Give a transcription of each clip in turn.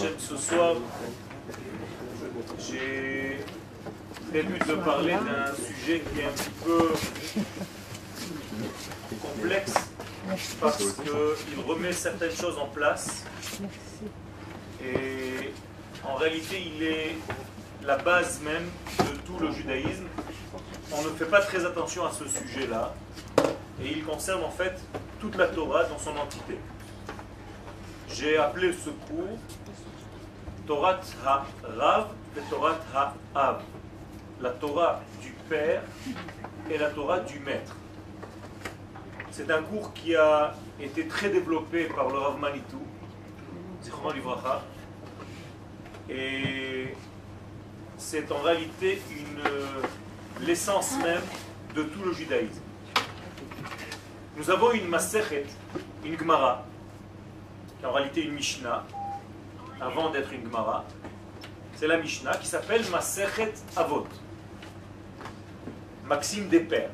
Ce soir, j'ai prévu de parler d'un sujet qui est un petit peu complexe parce qu'il remet certaines choses en place et en réalité il est la base même de tout le judaïsme. On ne fait pas très attention à ce sujet-là et il concerne en fait toute la Torah dans son entité. J'ai appelé ce cours Torah Ha-Rav et Torah Ha-Av. La Torah du Père et la Torah du Maître. C'est un cours qui a été très développé par le Rav Manitou, Livracha, et c'est en réalité l'essence même de tout le judaïsme. Nous avons une Maserhet, une Gemara, qui est en réalité une Mishnah, avant d'être une Gemara. C'est la Mishnah qui s'appelle Maserhet Avot. Maxime des Pères.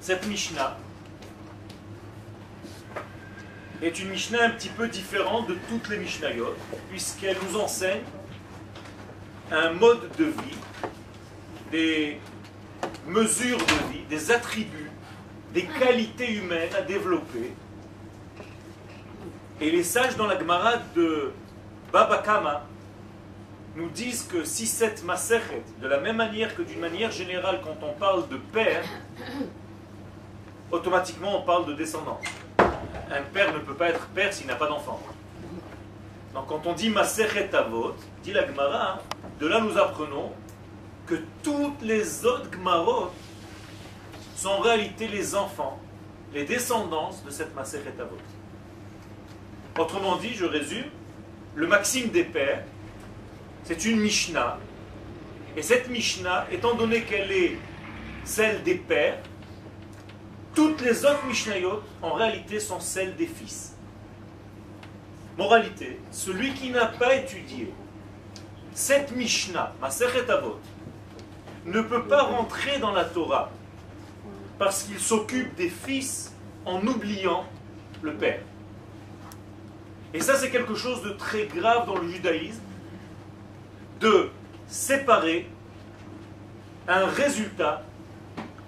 Cette Mishnah est une Mishnah un petit peu différente de toutes les Mishnayot, puisqu'elle nous enseigne un mode de vie, des mesures de vie, des attributs des qualités humaines à développer. Et les sages dans la Gemara de Baba Kama nous disent que si cette Maserhet, de la même manière que d'une manière générale, quand on parle de père, automatiquement on parle de descendance. Un père ne peut pas être père s'il n'a pas d'enfant. Donc quand on dit Maserhet Avot, dit la Gemara, de là nous apprenons que toutes les autres Gemarot sont en réalité les enfants, les descendants de cette Maseret Avot. Autrement dit, je résume, le maxime des pères, c'est une Mishnah, et cette Mishnah, étant donné qu'elle est celle des pères, toutes les autres Mishnayot, en réalité, sont celles des fils. Moralité, celui qui n'a pas étudié cette Mishnah, Maseret Avot, ne peut pas rentrer dans la Torah parce qu'il s'occupe des fils en oubliant le père. Et ça, c'est quelque chose de très grave dans le judaïsme, de séparer un résultat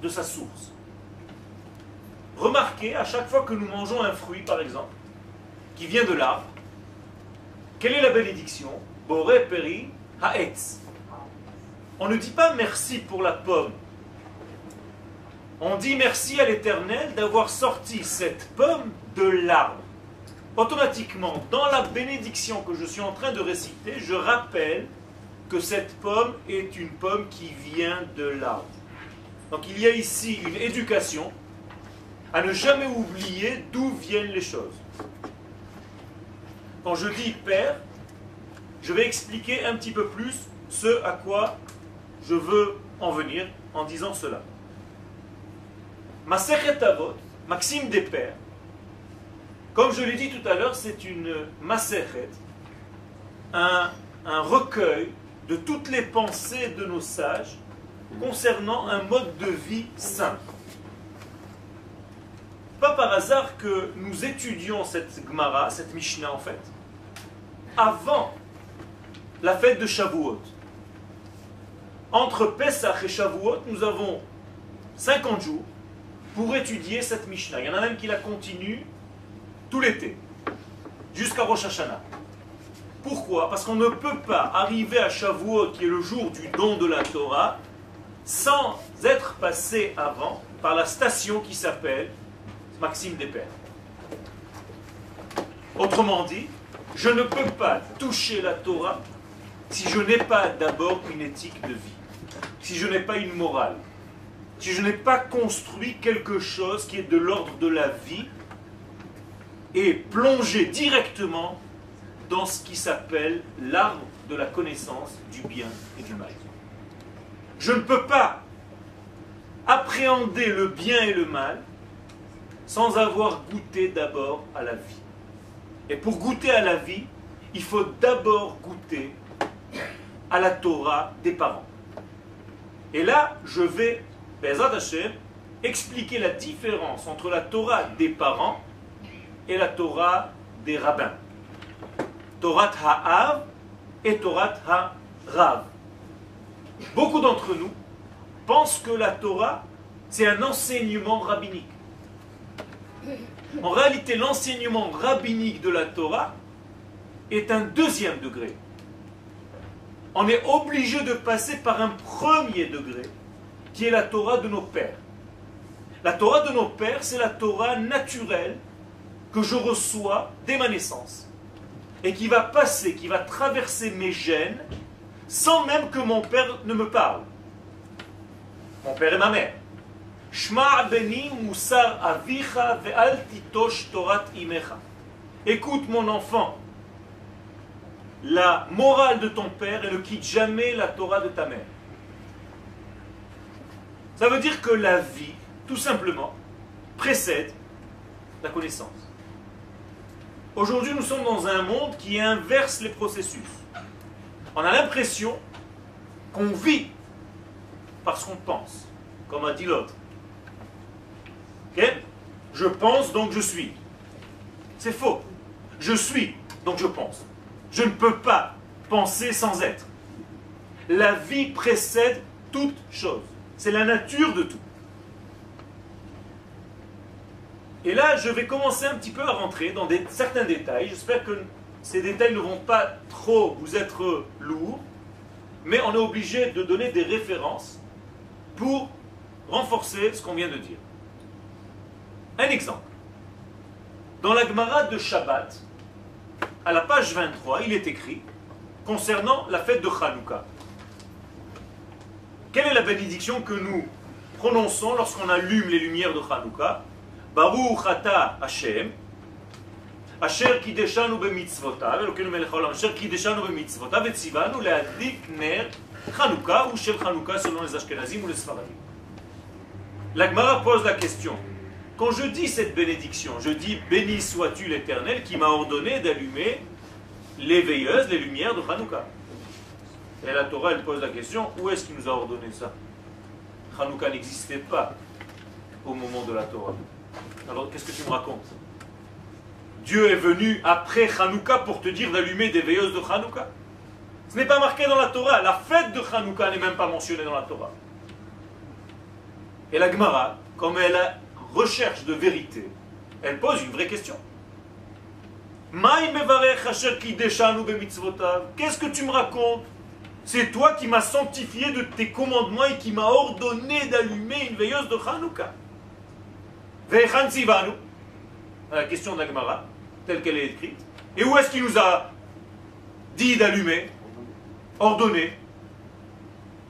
de sa source. Remarquez, à chaque fois que nous mangeons un fruit, par exemple, qui vient de l'arbre, quelle est la bénédiction? Boré peri haetz. On ne dit pas merci pour la pomme, on dit merci à l'Éternel d'avoir sorti cette pomme de l'arbre. Automatiquement, dans la bénédiction que je suis en train de réciter, je rappelle que cette pomme est une pomme qui vient de l'arbre. Donc il y a ici une éducation à ne jamais oublier d'où viennent les choses. Quand je dis Père, je vais expliquer un petit peu plus ce à quoi je veux en venir en disant cela. Masechet Avot, Maxime des Pères, comme je l'ai dit tout à l'heure, c'est une Masechet, un, un recueil de toutes les pensées de nos sages concernant un mode de vie sain. Pas par hasard que nous étudions cette Gemara, cette Mishnah en fait, avant la fête de Shavuot. Entre Pesach et Shavuot, nous avons 50 jours pour étudier cette Mishnah. Il y en a même qui la continuent tout l'été, jusqu'à Rosh Hashanah. Pourquoi? Parce qu'on ne peut pas arriver à Shavuot, qui est le jour du don de la Torah, sans être passé avant par la station qui s'appelle Maxime des Pères. Autrement dit, je ne peux pas toucher la Torah si je n'ai pas d'abord une éthique de vie, si je n'ai pas une morale, si je n'ai pas construit quelque chose qui est de l'ordre de la vie et plongé directement dans ce qui s'appelle l'arbre de la connaissance du bien et du mal. Je ne peux pas appréhender le bien et le mal sans avoir goûté d'abord à la vie. Et pour goûter à la vie, il faut d'abord goûter à la Torah des parents. Et là, je vais Bezat Hashem, expliquer la différence entre la Torah des parents et la Torah des rabbins. Torah Ha'av et Torah Ha'rav. Beaucoup d'entre nous pensent que la Torah, c'est un enseignement rabbinique. En réalité, l'enseignement rabbinique de la Torah est un deuxième degré. On est obligé de passer par un premier degré, qui est la Torah de nos pères. La Torah de nos pères, c'est la Torah naturelle que je reçois dès ma naissance et qui va passer, qui va traverser mes gènes sans même que mon père ne me parle. Mon père et ma mère. Écoute mon enfant, la morale de ton père et ne quitte jamais la Torah de ta mère. Ça veut dire que la vie, tout simplement, précède la connaissance. Aujourd'hui, nous sommes dans un monde qui inverse les processus. On a l'impression qu'on vit parce qu'on pense, comme a dit l'autre. Je pense, donc je suis. C'est faux. Je suis, donc je pense. Je ne peux pas penser sans être. La vie précède toute chose. C'est la nature de tout. Et là, je vais commencer un petit peu à rentrer dans certains détails. J'espère que ces détails ne vont pas trop vous être lourds, mais on est obligé de donner des références pour renforcer ce qu'on vient de dire. Un exemple. Dans la Gemara de Shabbat, à la page 23, il est écrit concernant la fête de Hanouka. Quelle est la bénédiction que nous prononçons lorsqu'on allume les lumières de Hanouka? Baruch ata Hashem, Asher kideshanu bemitzvotav, Elokeinu melech haolam, Asher kideshanu bemitzvotav, et להדליק נר חנוכה ou shel Hanouka selon les Ashkenazim ou les Sfaradim. La Gemara pose la question quand je dis cette bénédiction, je dis béni sois-tu l'Éternel qui m'a ordonné d'allumer les veilleuses, les lumières de Hanouka. Et la Torah, elle pose la question, où est-ce qu'il nous a ordonné ça Hanouka n'existait pas au moment de la Torah. Alors qu'est-ce que tu me racontes? Dieu est venu après Hanouka pour te dire d'allumer des veilleuses de Hanouka? Ce n'est pas marqué dans la Torah. La fête de Hanouka n'est même pas mentionnée dans la Torah. Et la Gemara, comme elle recherche de vérité, elle pose une vraie question. Qu'est-ce que tu me racontes? C'est toi qui m'as sanctifié de tes commandements et qui m'as ordonné d'allumer une veilleuse de Hanouka. La question d'Agmara, telle qu'elle est écrite. Et où est-ce qu'il nous a dit d'allumer Ordonné.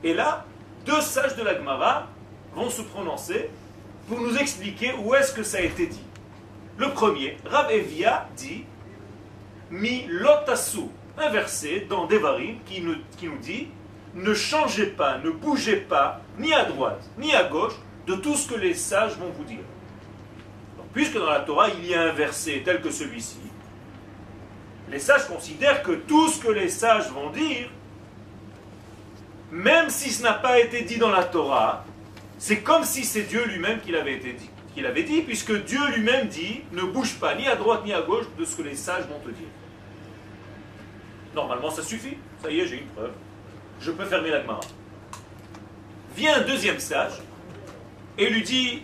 Et là, deux sages de l'Agmara vont se prononcer pour nous expliquer où est-ce que ça a été dit. Le premier, Rav Evia dit Mi lotasu, un verset dans Devarim qui nous, qui nous dit Ne changez pas, ne bougez pas, ni à droite, ni à gauche, de tout ce que les sages vont vous dire. Puisque dans la Torah, il y a un verset tel que celui-ci, les sages considèrent que tout ce que les sages vont dire, même si ce n'a pas été dit dans la Torah, c'est comme si c'est Dieu lui-même qui l'avait dit, puisque Dieu lui-même dit ne bouge pas ni à droite ni à gauche de ce que les sages vont te dire. Normalement, ça suffit. Ça y est, j'ai une preuve. Je peux fermer la Gemara. Vient un deuxième sage et lui dit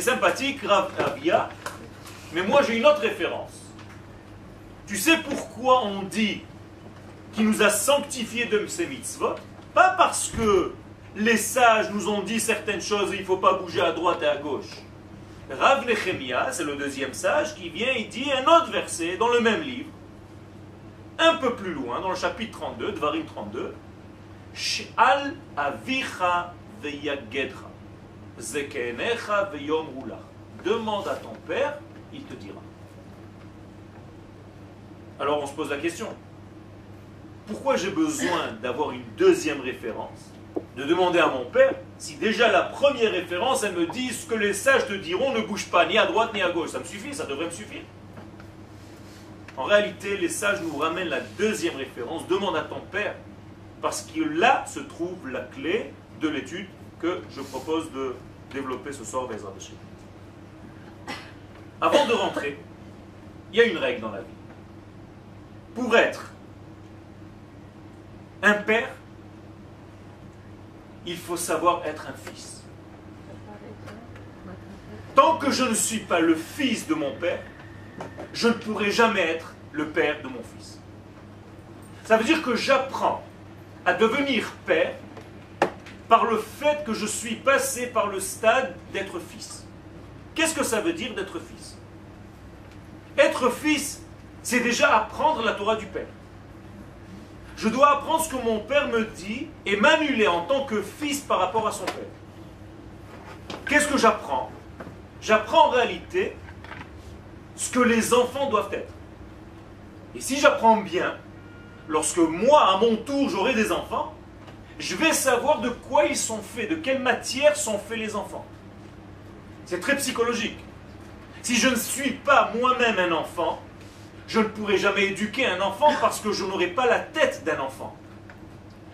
sympathique, Ravia, mais moi j'ai une autre référence. Tu sais pourquoi on dit qu'il nous a sanctifié de ses mitzvot? Pas parce que les sages nous ont dit certaines choses et il ne faut pas bouger à droite et à gauche. Rav Nechemia, c'est le deuxième sage, qui vient et dit un autre verset dans le même livre, un peu plus loin, dans le chapitre 32, Dvarim 32, Sh'al avicha veyagedra, Demande à ton père, il te dira. Alors on se pose la question, pourquoi j'ai besoin d'avoir une deuxième référence? De demander à mon père si déjà la première référence, elle me dit ce que les sages te diront ne bouge pas ni à droite ni à gauche. Ça me suffit, ça devrait me suffire. En réalité, les sages nous ramènent la deuxième référence. Demande à ton père, parce que là se trouve la clé de l'étude que je propose de développer ce soir des Avant de rentrer, il y a une règle dans la vie. pour être un père, il faut savoir être un fils. Tant que je ne suis pas le fils de mon père, je ne pourrai jamais être le père de mon fils. Ça veut dire que j'apprends à devenir père par le fait que je suis passé par le stade d'être fils. Qu'est-ce que ça veut dire d'être fils? Être fils, c'est déjà apprendre la Torah du Père. Je dois apprendre ce que mon Père me dit et m'annuler en tant que fils par rapport à son Père. Qu'est-ce que j'apprends? J'apprends en réalité ce que les enfants doivent être. Et si j'apprends bien, lorsque moi, à mon tour, j'aurai des enfants, je vais savoir de quoi ils sont faits, de quelle matière sont faits les enfants. C'est très psychologique. Si je ne suis pas moi-même un enfant, je ne pourrai jamais éduquer un enfant parce que je n'aurai pas la tête d'un enfant.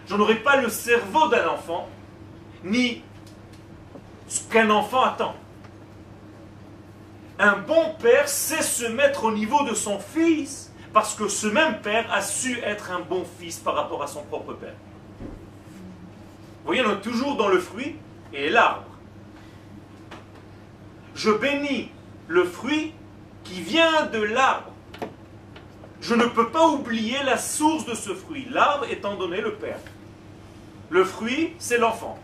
Je n'aurai pas le cerveau d'un enfant, ni ce qu'un enfant attend. Un bon père sait se mettre au niveau de son fils parce que ce même père a su être un bon fils par rapport à son propre père. Vous voyez, on est toujours dans le fruit et l'arbre. Je bénis le fruit qui vient de l'arbre. Je ne peux pas oublier la source de ce fruit, l'arbre étant donné le père. Le fruit, c'est l'enfant.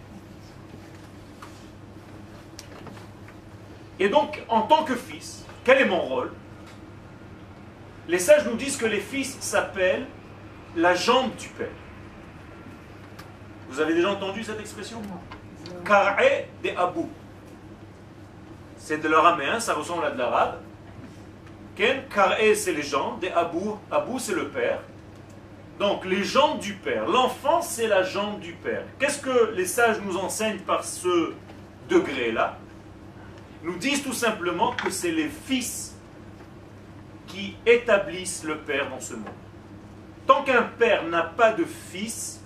Et donc, en tant que fils, quel est mon rôle? Les sages nous disent que les fils s'appellent la jambe du père. Vous avez déjà entendu cette expression? Kar'e de Abou. C'est de l'araméen, ça ressemble à de l'arabe. Ken, Kar'e c'est les jambes, de Abou, Abou c'est le père. Donc les jambes du père. L'enfant c'est la jambe du père. Qu'est-ce que les sages nous enseignent par ce degré-là? Nous disent tout simplement que c'est les fils qui établissent le père dans ce monde. Tant qu'un père n'a pas de fils,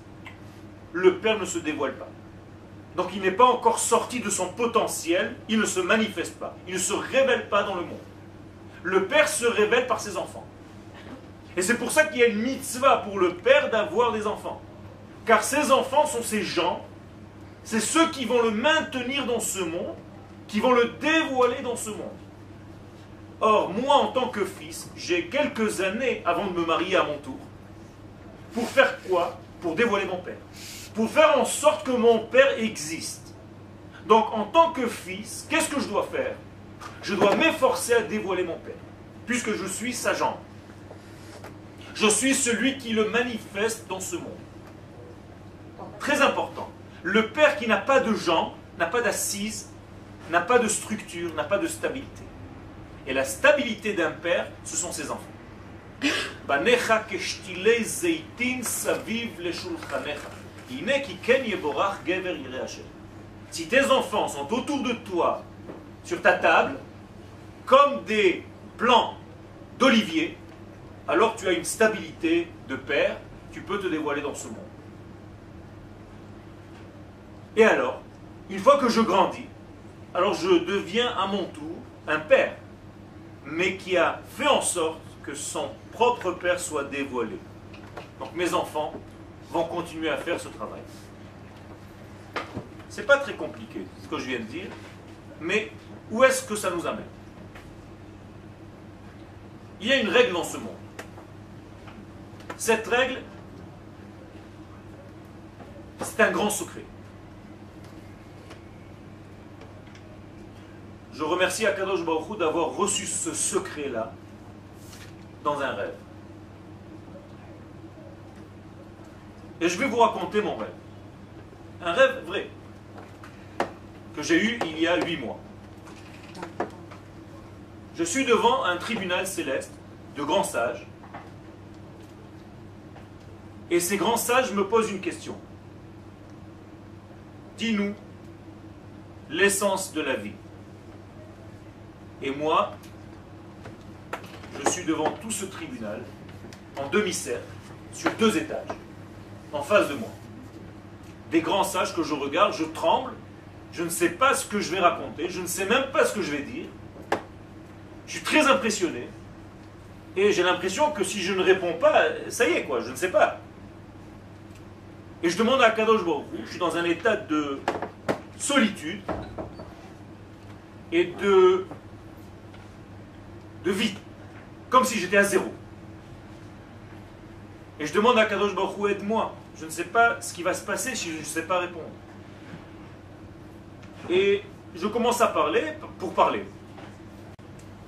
le Père ne se dévoile pas. Donc il n'est pas encore sorti de son potentiel, il ne se manifeste pas, il ne se révèle pas dans le monde. Le Père se révèle par ses enfants. Et c'est pour ça qu'il y a une mitzvah pour le Père d'avoir des enfants. Car ses enfants sont ces gens, c'est ceux qui vont le maintenir dans ce monde, qui vont le dévoiler dans ce monde. Or, moi, en tant que fils, j'ai quelques années avant de me marier à mon tour. Pour faire quoi? Pour dévoiler mon père pour faire en sorte que mon père existe. Donc en tant que fils, qu'est-ce que je dois faire? Je dois m'efforcer à dévoiler mon père, puisque je suis sa jambe. Je suis celui qui le manifeste dans ce monde. Très important. Le père qui n'a pas de jambes, n'a pas d'assise, n'a pas de structure, n'a pas de stabilité. Et la stabilité d'un père, ce sont ses enfants. Si tes enfants sont autour de toi, sur ta table, comme des plants d'olivier, alors tu as une stabilité de père, tu peux te dévoiler dans ce monde. Et alors, une fois que je grandis, alors je deviens à mon tour un père, mais qui a fait en sorte que son propre père soit dévoilé. Donc mes enfants vont continuer à faire ce travail. C'est pas très compliqué ce que je viens de dire, mais où est-ce que ça nous amène? Il y a une règle dans ce monde. Cette règle, c'est un grand secret. Je remercie Akadosh Baruch d'avoir reçu ce secret-là dans un rêve. Et je vais vous raconter mon rêve. Un rêve vrai que j'ai eu il y a huit mois. Je suis devant un tribunal céleste de grands sages. Et ces grands sages me posent une question. Dis-nous l'essence de la vie. Et moi, je suis devant tout ce tribunal, en demi-cercle, sur deux étages en face de moi. Des grands sages que je regarde, je tremble, je ne sais pas ce que je vais raconter, je ne sais même pas ce que je vais dire. Je suis très impressionné. Et j'ai l'impression que si je ne réponds pas, ça y est quoi, je ne sais pas. Et je demande à Kadosh Baruch je suis dans un état de solitude et de, de vie, comme si j'étais à zéro. Et je demande à Kadosh Baruch aide-moi. Je ne sais pas ce qui va se passer si je ne sais pas répondre. Et je commence à parler pour parler.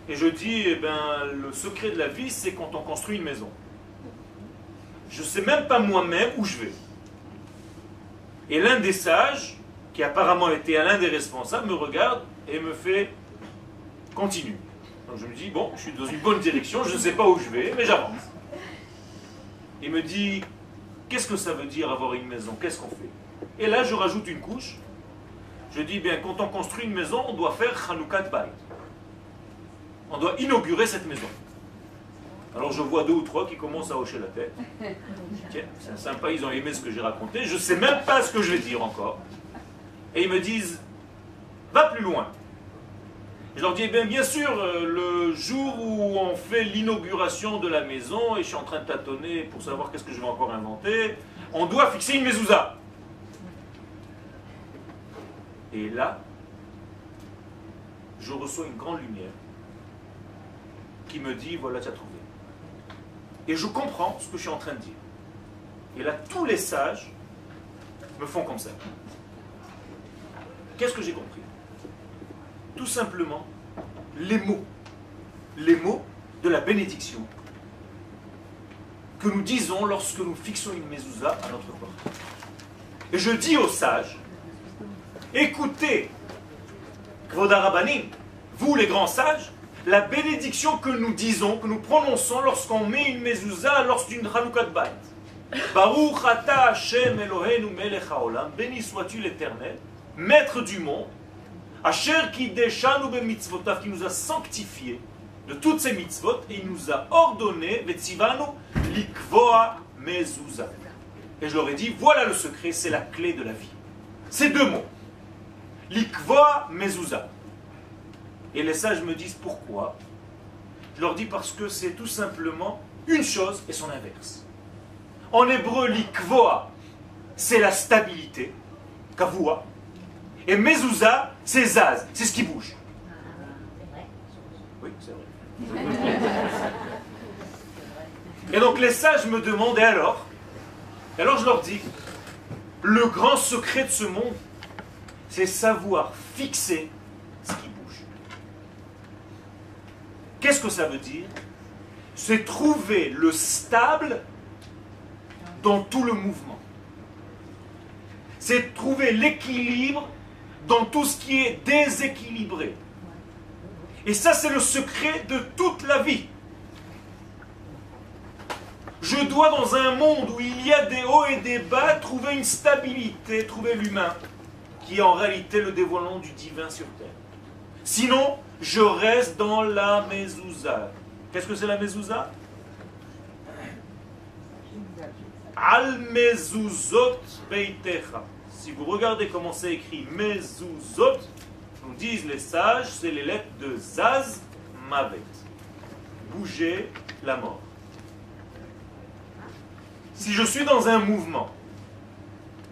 Et je dis, eh ben, le secret de la vie, c'est quand on construit une maison. Je ne sais même pas moi-même où je vais. Et l'un des sages, qui apparemment était l'un des responsables, me regarde et me fait continue. Donc je me dis, bon, je suis dans une bonne direction, je ne sais pas où je vais, mais j'avance. Il me dit, qu'est-ce que ça veut dire avoir une maison? Qu'est-ce qu'on fait? Et là, je rajoute une couche. Je dis, bien, quand on construit une maison, on doit faire Hanoukat Bayt on doit inaugurer cette maison. Alors je vois deux ou trois qui commencent à hocher la tête. Tiens, c'est sympa, ils ont aimé ce que j'ai raconté. Je ne sais même pas ce que je vais dire encore. Et ils me disent, va plus loin. Je leur dis, eh bien, sûr, euh, le jour où on fait l'inauguration de la maison, et je suis en train de tâtonner pour savoir qu'est-ce que je vais encore inventer, on doit fixer une mezouza. Et là, je reçois une grande lumière qui me dit, voilà, tu as trouvé. Et je comprends ce que je suis en train de dire. Et là, tous les sages me font comme ça. Qu'est-ce que j'ai compris? Tout simplement, les mots. Les mots de la bénédiction que nous disons lorsque nous fixons une mezouza à notre porte. Et je dis aux sages, écoutez, Kvodarabanim, vous les grands sages, la bénédiction que nous disons, que nous prononçons lorsqu'on met une mezouza lors d'une Hanoukat Bait. Eloheinu melech haolam, béni sois-tu l'éternel, maître du monde, Asher deshanu mitzvotav, qui nous a sanctifiés de toutes ces mitzvot, et il nous a ordonné, vetzivanu likvoa mezouza. Et je leur ai dit, voilà le secret, c'est la clé de la vie. Ces deux mots. Likvoa mezouza. Et les sages me disent pourquoi. Je leur dis parce que c'est tout simplement une chose et son inverse. En hébreu, l'ikvoa, c'est la stabilité, kavua. Et mezouza, c'est zaz, c'est ce qui bouge. Oui, c'est vrai. Et donc les sages me demandent, et alors Et alors je leur dis, le grand secret de ce monde, c'est savoir fixer Qu'est-ce que ça veut dire? C'est trouver le stable dans tout le mouvement. C'est trouver l'équilibre dans tout ce qui est déséquilibré. Et ça, c'est le secret de toute la vie. Je dois, dans un monde où il y a des hauts et des bas, trouver une stabilité, trouver l'humain, qui est en réalité le dévoilement du divin sur terre. Sinon, je reste dans la mezouza. Qu'est-ce que c'est la mezouza? Al mezuzot beitecha. Si vous regardez comment c'est écrit mezuzot, nous disent les sages, c'est les lettres de Zaz Mavet. Bouger la mort. Si je suis dans un mouvement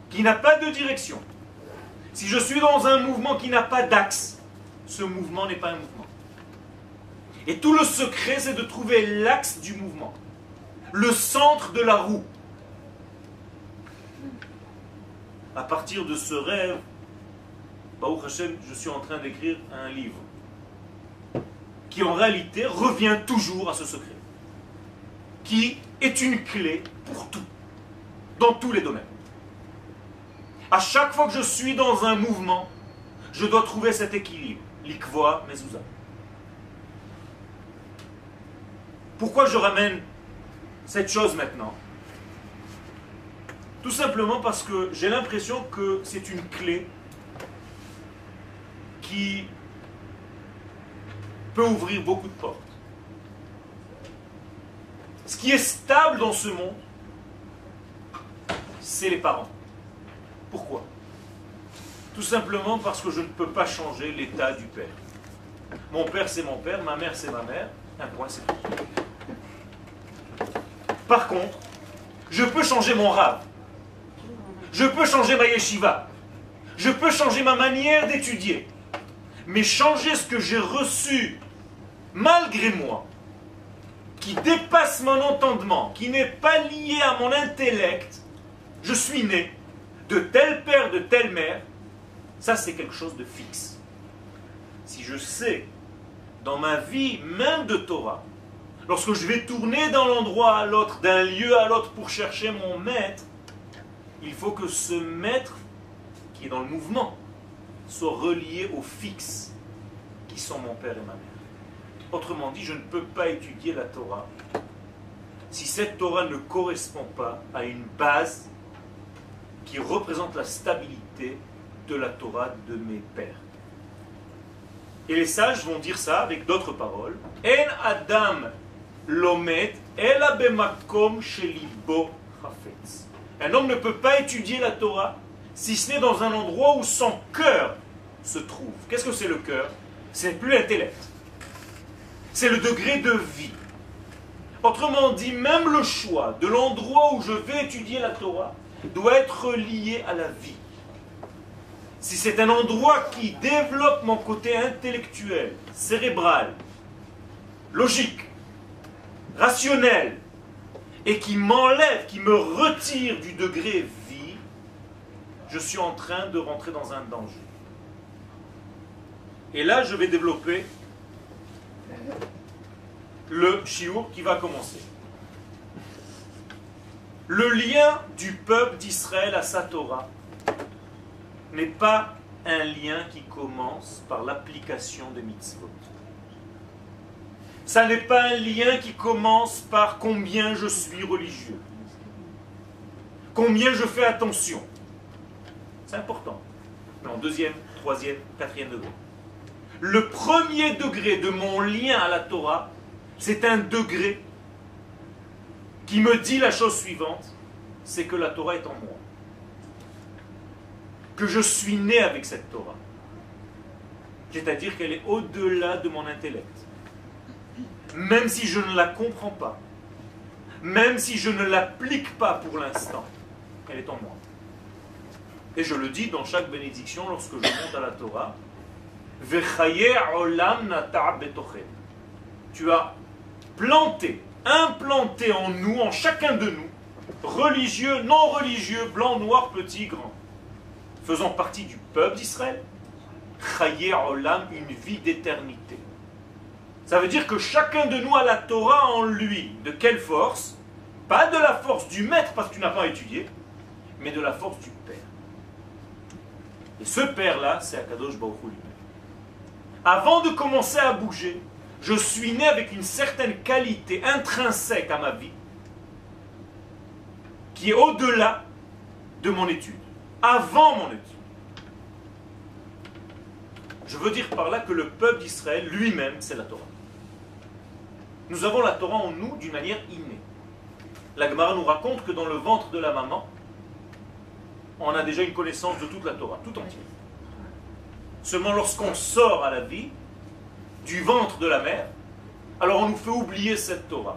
qui n'a pas de direction, si je suis dans un mouvement qui n'a pas d'axe, ce mouvement n'est pas un mouvement. Et tout le secret, c'est de trouver l'axe du mouvement, le centre de la roue. À partir de ce rêve, Baruch Hashem, je suis en train d'écrire un livre qui en réalité revient toujours à ce secret, qui est une clé pour tout, dans tous les domaines. À chaque fois que je suis dans un mouvement, je dois trouver cet équilibre l'ikvoa mezouza. Pourquoi je ramène cette chose maintenant? Tout simplement parce que j'ai l'impression que c'est une clé qui peut ouvrir beaucoup de portes. Ce qui est stable dans ce monde, c'est les parents. Pourquoi? Tout simplement parce que je ne peux pas changer l'état du père. Mon père, c'est mon père, ma mère, c'est ma mère. Un point, c'est tout. Par contre, je peux changer mon rave. Je peux changer ma yeshiva. Je peux changer ma manière d'étudier. Mais changer ce que j'ai reçu malgré moi, qui dépasse mon entendement, qui n'est pas lié à mon intellect, je suis né de tel père, de telle mère, ça c'est quelque chose de fixe. Si je sais dans ma vie même de Torah, lorsque je vais tourner d'un endroit à l'autre, d'un lieu à l'autre pour chercher mon maître, il faut que ce maître qui est dans le mouvement soit relié au fixe qui sont mon père et ma mère. Autrement dit, je ne peux pas étudier la Torah si cette Torah ne correspond pas à une base qui représente la stabilité de la Torah de mes pères. Et les sages vont dire ça avec d'autres paroles. En Adam lomet shelibo Un homme ne peut pas étudier la Torah si ce n'est dans un endroit où son cœur se trouve. Qu'est-ce que c'est le cœur? C'est plus l'intellect. C'est le degré de vie. Autrement dit, même le choix de l'endroit où je vais étudier la Torah doit être lié à la vie. Si c'est un endroit qui développe mon côté intellectuel, cérébral, logique, rationnel, et qui m'enlève, qui me retire du degré vie, je suis en train de rentrer dans un danger. Et là, je vais développer le chiour qui va commencer. Le lien du peuple d'Israël à sa Torah n'est pas un lien qui commence par l'application des mitzvot. Ça n'est pas un lien qui commence par combien je suis religieux, combien je fais attention. C'est important. Mais en deuxième, troisième, quatrième degré. Le premier degré de mon lien à la Torah, c'est un degré qui me dit la chose suivante, c'est que la Torah est en moi. Que je suis né avec cette Torah. C'est-à-dire qu'elle est au-delà de mon intellect. Même si je ne la comprends pas, même si je ne l'applique pas pour l'instant, elle est en moi. Et je le dis dans chaque bénédiction lorsque je monte à la Torah. Tu as planté implanté en nous, en chacun de nous, religieux, non religieux, blanc, noir, petit, grand, faisant partie du peuple d'Israël, une vie d'éternité. Ça veut dire que chacun de nous a la Torah en lui. De quelle force? Pas de la force du maître parce que tu n'as pas étudié, mais de la force du Père. Et ce Père-là, c'est Akadosh Baruch Hu Avant de commencer à bouger, je suis né avec une certaine qualité intrinsèque à ma vie qui est au-delà de mon étude, avant mon étude. Je veux dire par là que le peuple d'Israël lui-même, c'est la Torah. Nous avons la Torah en nous d'une manière innée. La Gemara nous raconte que dans le ventre de la maman, on a déjà une connaissance de toute la Torah, tout entière. Seulement lorsqu'on sort à la vie, du ventre de la mer, alors on nous fait oublier cette Torah.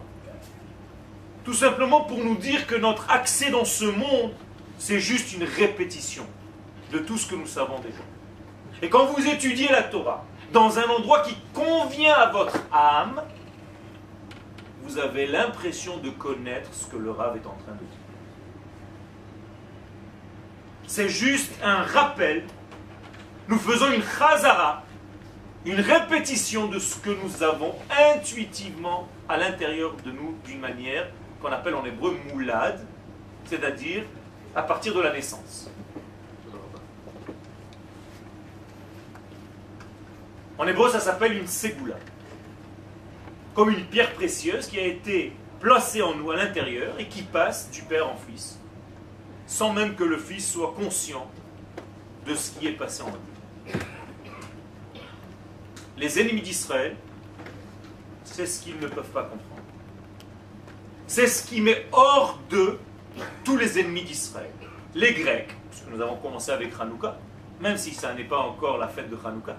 Tout simplement pour nous dire que notre accès dans ce monde, c'est juste une répétition de tout ce que nous savons déjà. Et quand vous étudiez la Torah dans un endroit qui convient à votre âme, vous avez l'impression de connaître ce que le Rav est en train de dire. C'est juste un rappel. Nous faisons une chazara une répétition de ce que nous avons intuitivement à l'intérieur de nous d'une manière qu'on appelle en hébreu moulad, c'est-à-dire à partir de la naissance. En hébreu, ça s'appelle une ségoula. Comme une pierre précieuse qui a été placée en nous à l'intérieur et qui passe du père en fils, sans même que le fils soit conscient de ce qui est passé en lui les ennemis d'Israël, c'est ce qu'ils ne peuvent pas comprendre. C'est ce qui met hors de tous les ennemis d'Israël. Les Grecs, puisque nous avons commencé avec Hanouka, même si ça n'est pas encore la fête de Hanouka.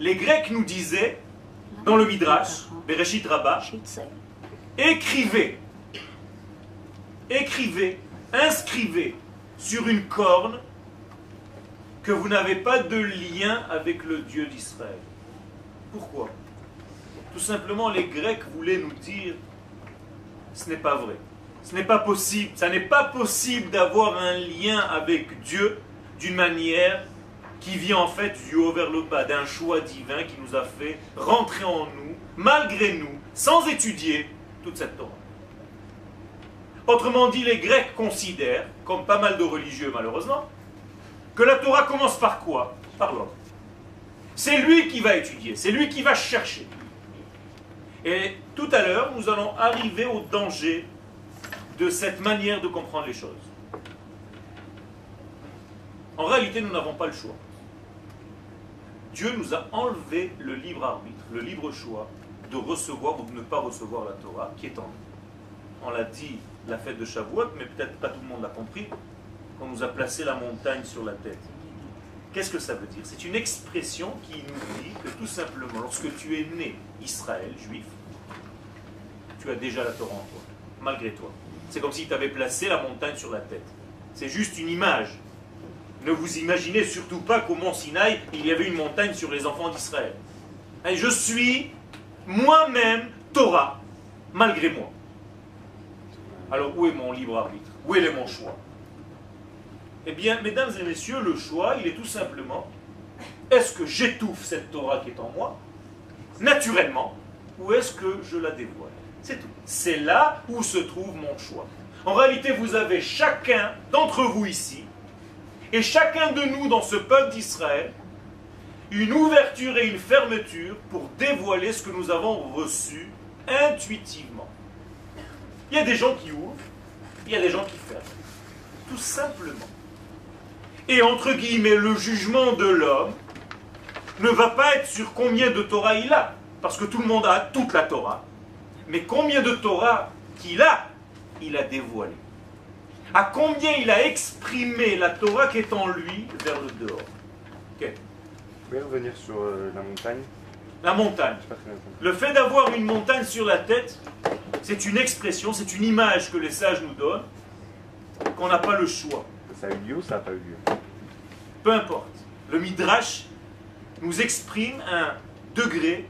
Les Grecs nous disaient, dans le Midrash, Bereshit Rabbah, écrivez écrivez, inscrivez sur une corne que vous n'avez pas de lien avec le Dieu d'Israël. Pourquoi? Tout simplement, les Grecs voulaient nous dire, ce n'est pas vrai. Ce n'est pas possible. Ça n'est pas possible d'avoir un lien avec Dieu d'une manière qui vient en fait du haut vers le bas, d'un choix divin qui nous a fait rentrer en nous, malgré nous, sans étudier toute cette Torah. Autrement dit, les Grecs considèrent, comme pas mal de religieux malheureusement, que la Torah commence par quoi? Par l'homme. C'est lui qui va étudier, c'est lui qui va chercher. Et tout à l'heure, nous allons arriver au danger de cette manière de comprendre les choses. En réalité, nous n'avons pas le choix. Dieu nous a enlevé le libre arbitre, le libre choix de recevoir ou de ne pas recevoir la Torah qui est en nous. On l'a dit la fête de Shavuot, mais peut-être pas tout le monde l'a compris, qu'on nous a placé la montagne sur la tête. Qu'est-ce que ça veut dire? C'est une expression qui nous dit que tout simplement, lorsque tu es né Israël, juif, tu as déjà la Torah en toi, malgré toi. C'est comme si tu avais placé la montagne sur la tête. C'est juste une image. Ne vous imaginez surtout pas qu'au mont Sinaï, il y avait une montagne sur les enfants d'Israël. Je suis moi-même Torah, malgré moi. Alors où est mon libre arbitre? Où est mon choix? Eh bien, mesdames et messieurs, le choix, il est tout simplement, est-ce que j'étouffe cette Torah qui est en moi, naturellement, ou est-ce que je la dévoile? C'est tout. C'est là où se trouve mon choix. En réalité, vous avez chacun d'entre vous ici, et chacun de nous dans ce peuple d'Israël, une ouverture et une fermeture pour dévoiler ce que nous avons reçu intuitivement. Il y a des gens qui ouvrent, il y a des gens qui ferment. Tout simplement. Et entre guillemets, le jugement de l'homme ne va pas être sur combien de Torah il a, parce que tout le monde a toute la Torah, mais combien de Torah qu'il a, il a dévoilé. À combien il a exprimé la Torah qui est en lui vers le dehors. Vous pouvez revenir sur euh, la montagne La montagne. Le fait d'avoir une montagne sur la tête, c'est une expression, c'est une image que les sages nous donnent, qu'on n'a pas le choix. Ça a eu lieu ou ça n'a pas eu lieu Peu importe. Le Midrash nous exprime un degré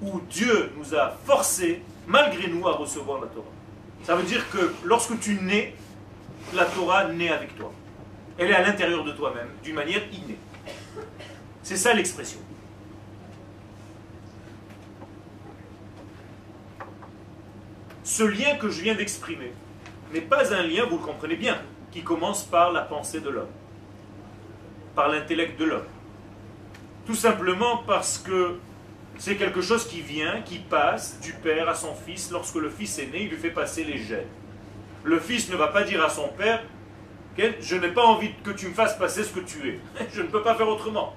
où Dieu nous a forcés, malgré nous, à recevoir la Torah. Ça veut dire que lorsque tu nais, la Torah naît avec toi. Elle est à l'intérieur de toi-même, d'une manière innée. C'est ça l'expression. Ce lien que je viens d'exprimer n'est pas un lien, vous le comprenez bien, qui commence par la pensée de l'homme, par l'intellect de l'homme. Tout simplement parce que c'est quelque chose qui vient, qui passe du père à son fils. Lorsque le fils est né, il lui fait passer les gènes. Le fils ne va pas dire à son père, je n'ai pas envie que tu me fasses passer ce que tu es. Je ne peux pas faire autrement.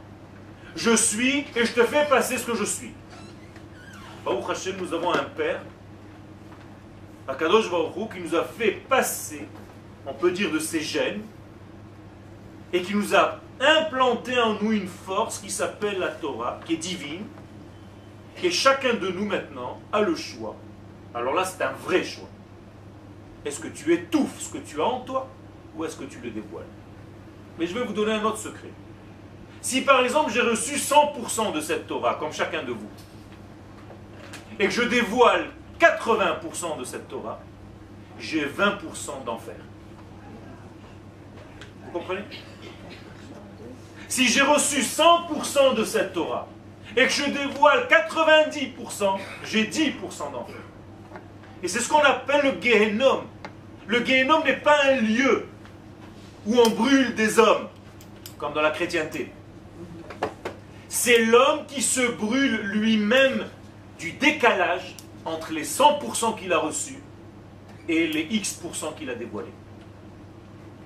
Je suis et je te fais passer ce que je suis. Baruch Hashem, nous avons un père, Akadosh Baruch qui nous a fait passer, on peut dire, de ses gènes, et qui nous a implanté en nous une force qui s'appelle la Torah, qui est divine, et chacun de nous maintenant a le choix. Alors là, c'est un vrai choix. Est-ce que tu étouffes ce que tu as en toi ou est-ce que tu le dévoiles? Mais je vais vous donner un autre secret. Si par exemple j'ai reçu 100% de cette Torah, comme chacun de vous, et que je dévoile 80% de cette Torah, j'ai 20% d'enfer. Vous comprenez? Si j'ai reçu 100% de cette Torah, et que je dévoile 90%, j'ai 10% d'enfer. Et c'est ce qu'on appelle le Gehenom. Le Gehenom n'est pas un lieu où on brûle des hommes, comme dans la chrétienté. C'est l'homme qui se brûle lui-même du décalage entre les 100% qu'il a reçus et les X% qu'il a dévoilés.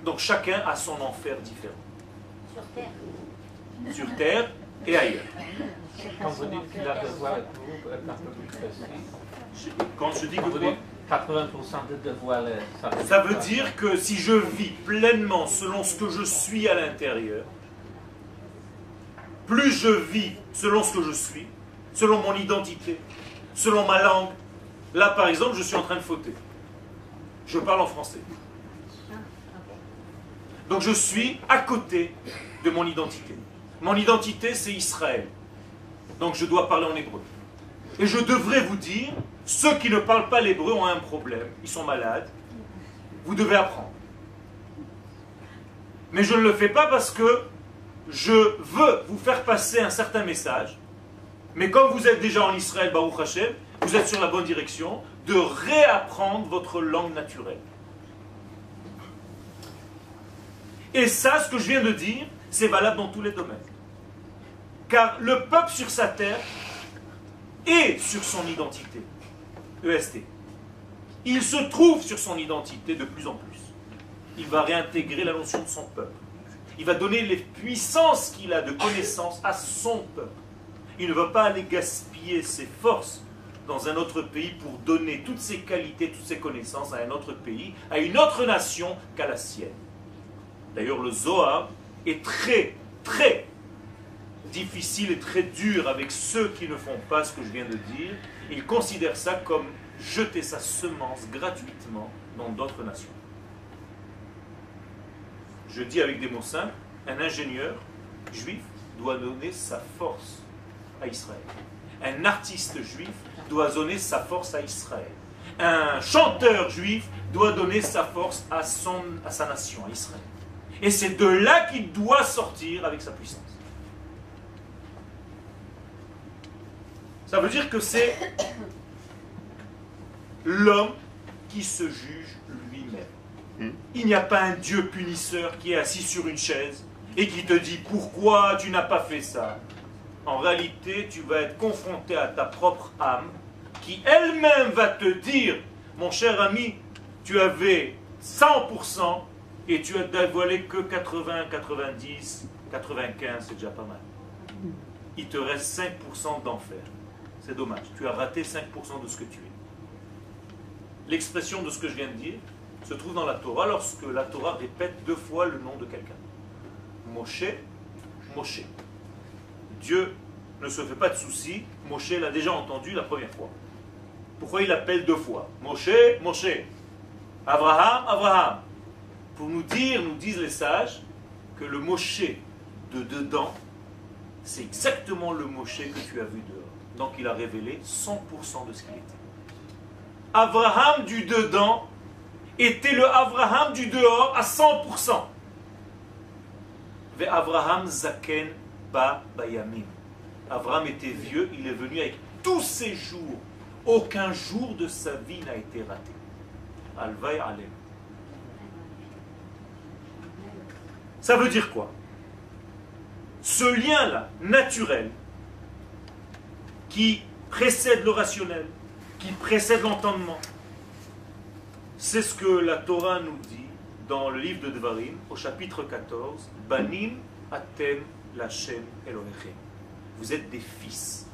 Donc chacun a son enfer différent. Sur Terre. Sur Terre et ailleurs. Quand vous dites qu'il a devoir être un peu plus précis, Quand je dis que vous dites 80% de devoir, ça veut, Ça veut dire que si je vis pleinement selon ce que je suis à l'intérieur, plus je vis selon ce que je suis, selon mon identité, selon ma langue. Là, par exemple, je suis en train de fauter. Je parle en français. Donc je suis à côté de mon identité. Mon identité, c'est Israël. Donc je dois parler en hébreu. Et je devrais vous dire, ceux qui ne parlent pas l'hébreu ont un problème, ils sont malades, vous devez apprendre. Mais je ne le fais pas parce que je veux vous faire passer un certain message. Mais comme vous êtes déjà en Israël, Baruch Hashem, vous êtes sur la bonne direction de réapprendre votre langue naturelle. Et ça, ce que je viens de dire, c'est valable dans tous les domaines. Car le peuple sur sa terre est sur son identité. EST. Il se trouve sur son identité de plus en plus. Il va réintégrer la notion de son peuple. Il va donner les puissances qu'il a de connaissance à son peuple. Il ne va pas aller gaspiller ses forces dans un autre pays pour donner toutes ses qualités, toutes ses connaissances à un autre pays, à une autre nation qu'à la sienne. D'ailleurs, le Zohar est très, très difficile et très dur avec ceux qui ne font pas ce que je viens de dire. Il considère ça comme jeter sa semence gratuitement dans d'autres nations. Je dis avec des mots simples, un ingénieur juif doit donner sa force à Israël. Un artiste juif doit donner sa force à Israël. Un chanteur juif doit donner sa force à, sa nation, à Israël. Et c'est de là qu'il doit sortir avec sa puissance. Ça veut dire que c'est l'homme qui se juge lui-même. Il n'y a pas un Dieu punisseur qui est assis sur une chaise et qui te dit pourquoi tu n'as pas fait ça? En réalité, tu vas être confronté à ta propre âme qui elle-même va te dire, mon cher ami, tu avais 100% et tu as dévoilé que 80, 90, 95, c'est déjà pas mal. Il te reste 5% d'enfer. C'est dommage. Tu as raté 5% de ce que tu es. L'expression de ce que je viens de dire se trouve dans la Torah lorsque la Torah répète deux fois le nom de quelqu'un. Moshe, Moshe. Dieu ne se fait pas de soucis. Moshe l'a déjà entendu la première fois. Pourquoi il appelle deux fois? Moshe, Moshe. Abraham, Abraham. Pour nous dire, nous disent les sages, que le Moshe de dedans, c'est exactement le Moshe que tu as vu dehors. Donc il a révélé 100% de ce qu'il était. Abraham du dedans était le Abraham du dehors à 100%. Ve Abraham zaken ba bayamim. Abraham était vieux, il est venu avec tous ses jours. Aucun jour de sa vie n'a été raté. Alvay alem. Ça veut dire quoi? Ce lien-là, naturel, qui précède le rationnel, qui précède l'entendement, c'est ce que la Torah nous dit dans le livre de Devarim, au chapitre 14, Banim atem lachem Elohechem. Vous êtes des fils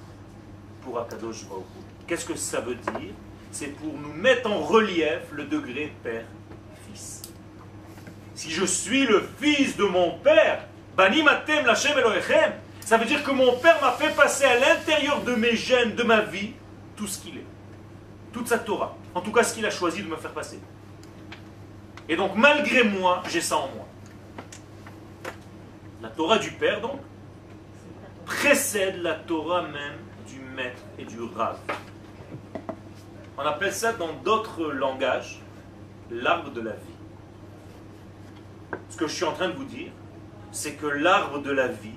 pour Akadosh Baruch. Qu'est-ce que ça veut dire? C'est pour nous mettre en relief le degré père-fils. Si je suis le fils de mon père, Banim atem lachem Elohechem, ça veut dire que mon père m'a fait passer à l'intérieur de mes gènes, de ma vie, tout ce qu'il est. Toute sa Torah. En tout cas, ce qu'il a choisi de me faire passer. Et donc, malgré moi, j'ai ça en moi. La Torah du Père, donc, précède la Torah même du Maître et du Rav. On appelle ça dans d'autres langages l'arbre de la vie. Ce que je suis en train de vous dire, c'est que l'arbre de la vie,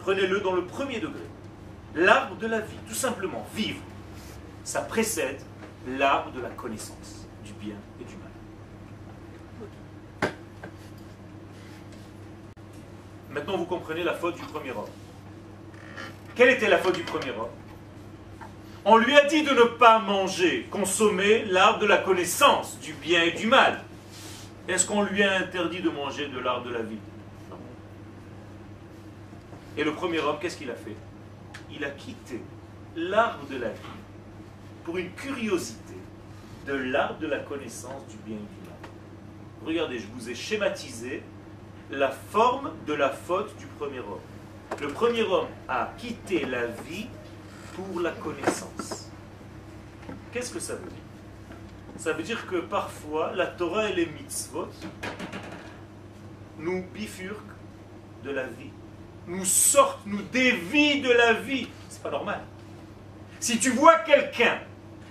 prenez-le dans le premier degré. L'arbre de la vie, tout simplement, vivre, ça précède l'arbre de la connaissance du bien et du mal. Maintenant, vous comprenez la faute du premier homme. Quelle était la faute du premier homme? On lui a dit de ne pas manger, consommer l'arbre de la connaissance du bien et du mal. Est-ce qu'on lui a interdit de manger de l'arbre de la vie? Et le premier homme, qu'est-ce qu'il a fait? Il a quitté l'arbre de la vie pour une curiosité de l'arbre de la connaissance du bien et du mal. Regardez, je vous ai schématisé la forme de la faute du premier homme. Le premier homme a quitté la vie pour la connaissance. Qu'est-ce que ça veut dire? Ça veut dire que parfois la Torah et les mitzvot nous bifurquent de la vie, nous sortent, nous dévient de la vie. C'est pas normal. Si tu vois quelqu'un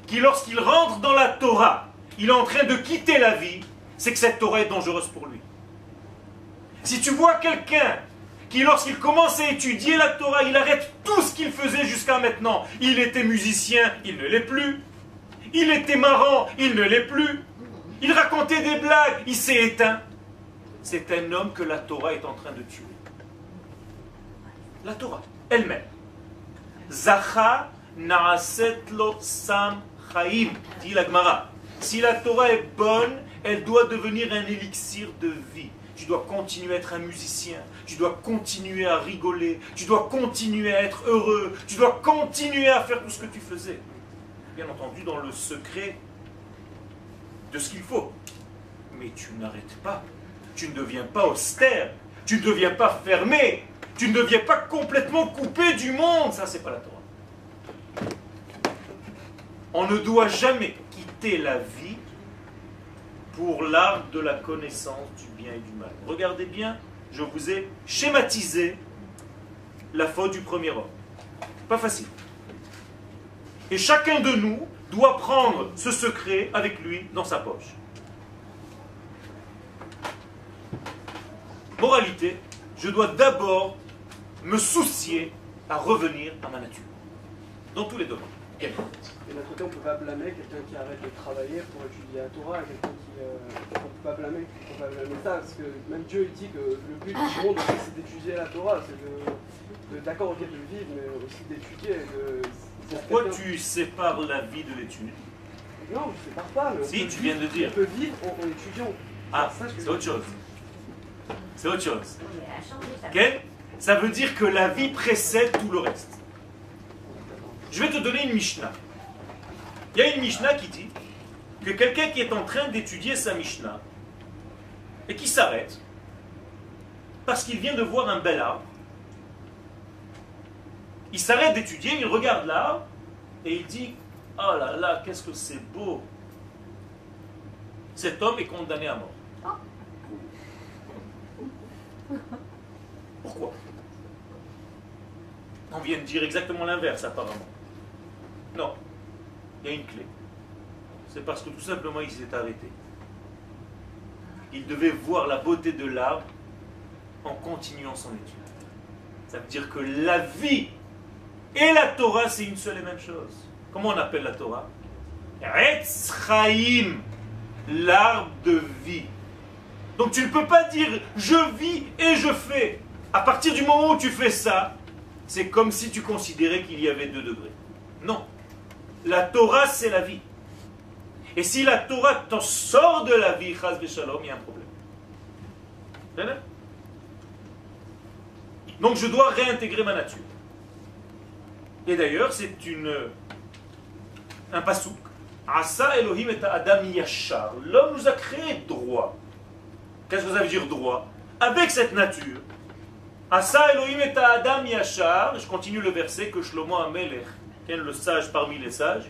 qui, lorsqu'il rentre dans la Torah, il est en train de quitter la vie, c'est que cette Torah est dangereuse pour lui. Si tu vois quelqu'un qui, lorsqu'il commence à étudier la Torah, il arrête tout ce qu'il faisait jusqu'à maintenant. Il était musicien, il ne l'est plus. Il était marrant, il ne l'est plus. Il racontait des blagues, il s'est éteint. C'est un homme que la Torah est en train de tuer. La Torah, elle-même. Zacha naaset lo sam chaim, dit la Gemara. Si la Torah est bonne, elle doit devenir un élixir de vie. Tu dois continuer à être un musicien, tu dois continuer à rigoler, tu dois continuer à être heureux, tu dois continuer à faire tout ce que tu faisais. Bien entendu, dans le secret de ce qu'il faut. Mais tu n'arrêtes pas. Tu ne deviens pas austère. Tu ne deviens pas fermé. Tu ne deviens pas complètement coupé du monde. Ça, c'est pas la Torah. On ne doit jamais quitter la vie pour l'art de la connaissance du bien et du mal. Regardez bien, je vous ai schématisé la faute du premier homme. Pas facile. Et chacun de nous doit prendre ce secret avec lui dans sa poche. Moralité, je dois d'abord me soucier à revenir à ma nature. Dans tous les domaines. Et d'un côté, on ne peut pas blâmer quelqu'un qui arrête de travailler pour étudier la Torah, quelqu'un qui. Euh, on ne peut pas blâmer, on peut pas blâmer ça, parce que même Dieu il dit que le but du monde c'est d'étudier la Torah, c'est de, d'accord ok de vivre, mais aussi d'étudier. Pourquoi tu sépares la vie de l'étude? Non, je ne sépare pas, mais Si, tu viens de dire. On peut vivre en, en étudiant. Ah, c'est autre chose. C'est autre chose. Ok Ça veut dire que la vie précède tout le reste. Je vais te donner une Mishnah. Il y a une Mishnah qui dit que quelqu'un qui est en train d'étudier sa Mishnah et qui s'arrête parce qu'il vient de voir un bel arbre, il s'arrête d'étudier, il regarde l'arbre et il dit Oh là là, qu'est-ce que c'est beau Cet homme est condamné à mort. Pourquoi? On vient de dire exactement l'inverse apparemment. Non, il y a une clé. C'est parce que tout simplement il s'est arrêté. Il devait voir la beauté de l'arbre en continuant son étude. Ça veut dire que la vie et la Torah, c'est une seule et même chose. Comment on appelle la Torah? Etz l'arbre de vie. Donc tu ne peux pas dire je vis et je fais. À partir du moment où tu fais ça, c'est comme si tu considérais qu'il y avait deux degrés. Non. La Torah, c'est la vie. Et si la Torah t'en sort de la vie, il y a un problème. Donc je dois réintégrer ma nature. Et d'ailleurs, c'est une un pasouk. Asa Elohim et Adam yashar. L'homme nous a créé droit. Qu'est-ce que ça veut dire droit? Avec cette nature. Asa Elohim et Adam yashar. Je continue le verset que Shlomo Amelech, le sage parmi les sages.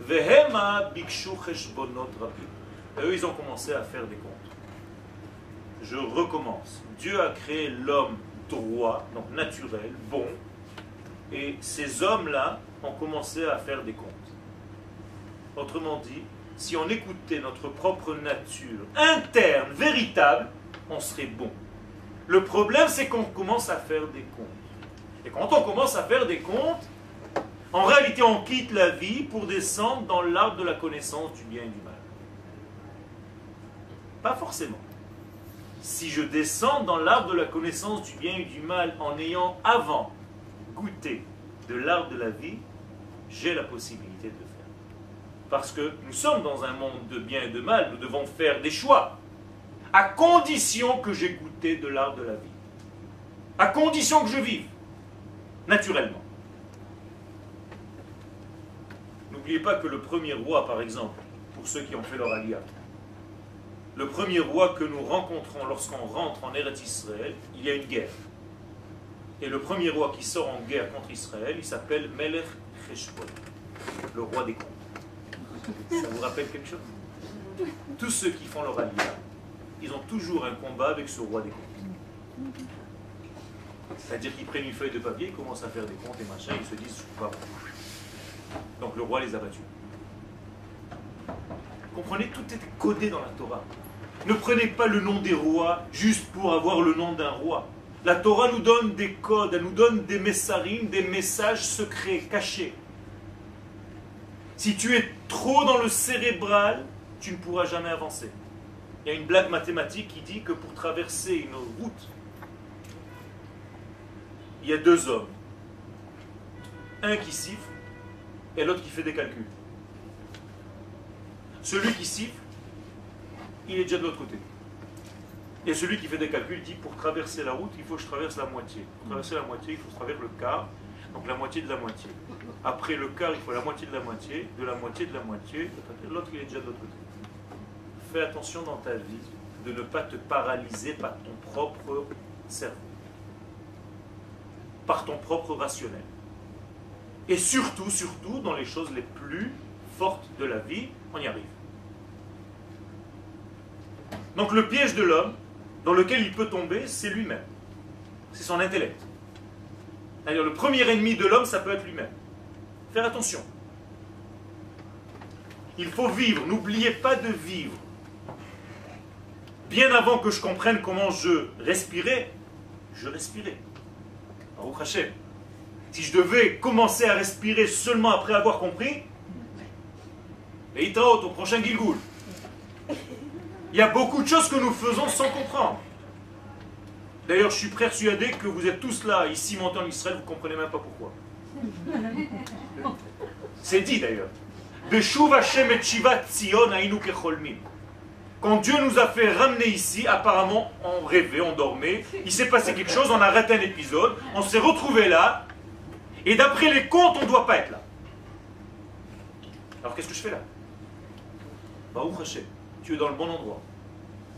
Vehema bikshu cheshbonot eux, ils ont commencé à faire des comptes. Je recommence. Dieu a créé l'homme droit, donc naturel, bon, et ces hommes-là ont commencé à faire des comptes. Autrement dit, si on écoutait notre propre nature interne, véritable, on serait bon. Le problème, c'est qu'on commence à faire des comptes. Et quand on commence à faire des comptes, en réalité, on quitte la vie pour descendre dans l'arbre de la connaissance du bien et du mal. Pas forcément. Si je descends dans l'arbre de la connaissance du bien et du mal en ayant avant goûté de l'arbre de la vie, j'ai la possibilité de le faire. Parce que nous sommes dans un monde de bien et de mal, nous devons faire des choix, à condition que j'ai goûté de l'arbre de la vie. À condition que je vive, naturellement. N'oubliez pas que le premier roi, par exemple, pour ceux qui ont fait leur alia, le premier roi que nous rencontrons lorsqu'on rentre en Eretz Israël, il y a une guerre. Et le premier roi qui sort en guerre contre Israël, il s'appelle Melech Cheshbon, le roi des comptes. Ça vous rappelle quelque chose? Tous ceux qui font leur alia, ils ont toujours un combat avec ce roi des comptes. C'est-à-dire qu'ils prennent une feuille de papier, ils commencent à faire des comptes et machin, ils se disent, je pas. Donc le roi les a battus. Comprenez, tout est codé dans la Torah. Ne prenez pas le nom des rois juste pour avoir le nom d'un roi. La Torah nous donne des codes, elle nous donne des messarim, des messages secrets, cachés. Si tu es trop dans le cérébral, tu ne pourras jamais avancer. Il y a une blague mathématique qui dit que pour traverser une route, il y a deux hommes. Un qui siffle et l'autre qui fait des calculs. Celui qui siffle, il est déjà de l'autre côté. Et celui qui fait des calculs dit pour traverser la route, il faut que je traverse la moitié. Pour traverser la moitié, il faut que je traverse le quart. Donc la moitié de la moitié. Après le quart, il faut la moitié de la moitié. De la moitié de la moitié. L'autre, il est déjà de l'autre côté. Fais attention dans ta vie de ne pas te paralyser par ton propre cerveau. Par ton propre rationnel. Et surtout, surtout, dans les choses les plus fortes de la vie, on y arrive. Donc le piège de l'homme, dans lequel il peut tomber, c'est lui-même. C'est son intellect. C'est-à-dire le premier ennemi de l'homme, ça peut être lui-même. Faire attention. Il faut vivre. N'oubliez pas de vivre. Bien avant que je comprenne comment je respirais, je respirais. Si je devais commencer à respirer seulement après avoir compris, et prochain. Il y a beaucoup de choses que nous faisons sans comprendre. D'ailleurs, je suis persuadé que vous êtes tous là, ici, montant en Israël, vous ne comprenez même pas pourquoi. C'est dit d'ailleurs. Quand Dieu nous a fait ramener ici, apparemment on rêvait, on dormait, il s'est passé quelque chose, on a raté un épisode, on s'est retrouvé là, et d'après les comptes, on ne doit pas être là. Alors qu'est-ce que je fais là? Baruch Hashem, tu es dans le bon endroit.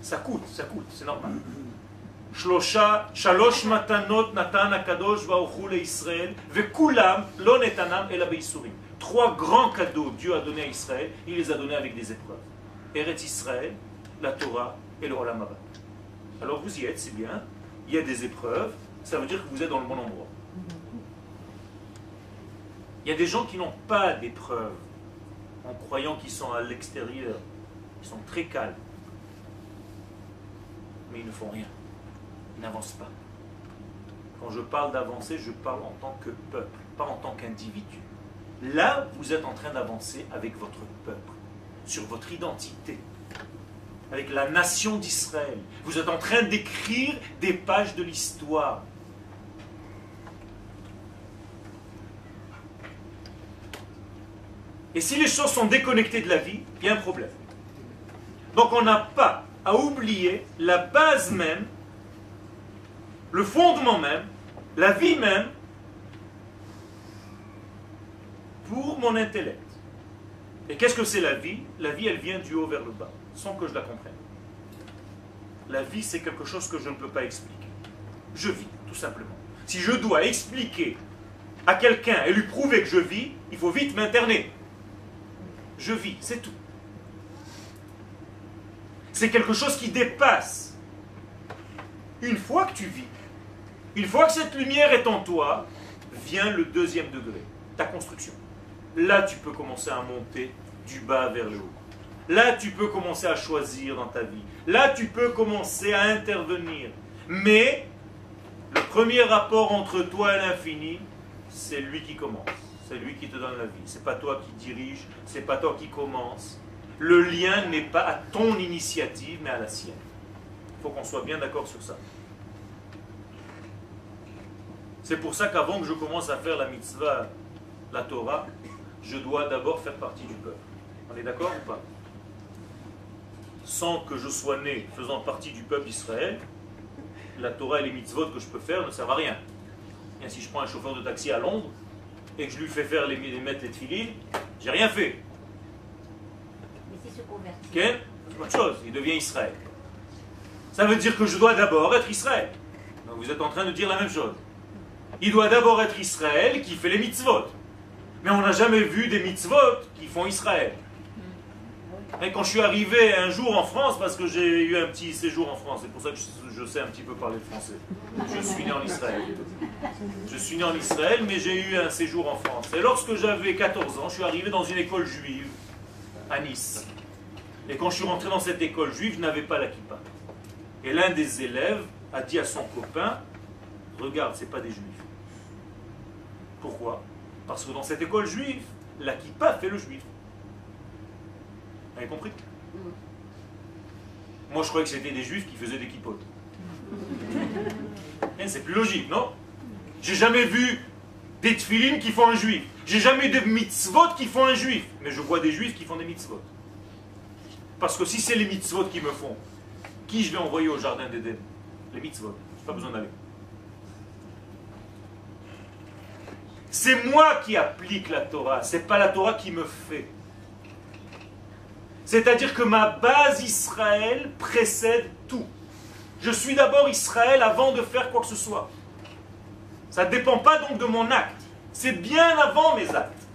Ça coûte, ça coûte, c'est normal. Trois grands cadeaux Dieu a donnés à Israël, il les a donnés avec des épreuves. Eretz Israël, la Torah et le Olam Alors vous y êtes, c'est bien. Il y a des épreuves, ça veut dire que vous êtes dans le bon endroit. Il y a des gens qui n'ont pas d'épreuves en croyant qu'ils sont à l'extérieur. Ils sont très calmes. Mais ils ne font rien. Ils n'avancent pas. Quand je parle d'avancer, je parle en tant que peuple, pas en tant qu'individu. Là, vous êtes en train d'avancer avec votre peuple, sur votre identité, avec la nation d'Israël. Vous êtes en train d'écrire des pages de l'histoire. Et si les choses sont déconnectées de la vie, il y a un problème. Donc on n'a pas à oublier la base même, le fondement même, la vie même, pour mon intellect. Et qu'est-ce que c'est la vie? La vie, elle vient du haut vers le bas, sans que je la comprenne. La vie, c'est quelque chose que je ne peux pas expliquer. Je vis, tout simplement. Si je dois expliquer à quelqu'un et lui prouver que je vis, il faut vite m'interner je vis, c'est tout. C'est quelque chose qui dépasse. Une fois que tu vis, une fois que cette lumière est en toi, vient le deuxième degré, ta construction. Là, tu peux commencer à monter du bas vers le haut. Là, tu peux commencer à choisir dans ta vie. Là, tu peux commencer à intervenir. Mais le premier rapport entre toi et l'infini, c'est lui qui commence. C'est lui qui te donne la vie. C'est pas toi qui dirige, c'est pas toi qui commence. Le lien n'est pas à ton initiative, mais à la sienne. Il faut qu'on soit bien d'accord sur ça. C'est pour ça qu'avant que je commence à faire la mitzvah, la Torah, je dois d'abord faire partie du peuple. On est d'accord ou pas? Sans que je sois né faisant partie du peuple d'Israël, la Torah et les mitzvot que je peux faire ne servent à rien. Et si je prends un chauffeur de taxi à Londres, et que je lui fais faire les, les mettre les tefilines, j'ai rien fait. Mais s'il se convertit. Ok? C'est autre chose, il devient Israël. Ça veut dire que je dois d'abord être Israël. Donc vous êtes en train de dire la même chose. Il doit d'abord être Israël qui fait les mitzvot. Mais on n'a jamais vu des mitzvot qui font Israël. Et quand je suis arrivé un jour en France, parce que j'ai eu un petit séjour en France, c'est pour ça que je, je sais un petit peu parler français. Je suis né en Israël. Je suis né en Israël, mais j'ai eu un séjour en France. Et lorsque j'avais 14 ans, je suis arrivé dans une école juive à Nice. Et quand je suis rentré dans cette école juive, je n'avais pas la kippa. Et l'un des élèves a dit à son copain, regarde, c'est pas des juifs. Pourquoi? Parce que dans cette école juive, la kippa fait le juif. Avez compris? Moi, je croyais que c'était des juifs qui faisaient des kippotes. Eh, C'est plus logique, non? J'ai jamais vu des tefilines qui font un juif. J'ai jamais de mitzvot qui font un juif. Mais je vois des juifs qui font des mitzvot. Parce que si c'est les mitzvot qui me font, qui je vais envoyer au jardin d'Éden? Les mitzvot. Pas besoin d'aller. C'est moi qui applique la Torah, c'est pas la Torah qui me fait. C'est-à-dire que ma base Israël précède tout. Je suis d'abord Israël avant de faire quoi que ce soit. Ça ne dépend pas donc de mon acte. C'est bien avant mes actes.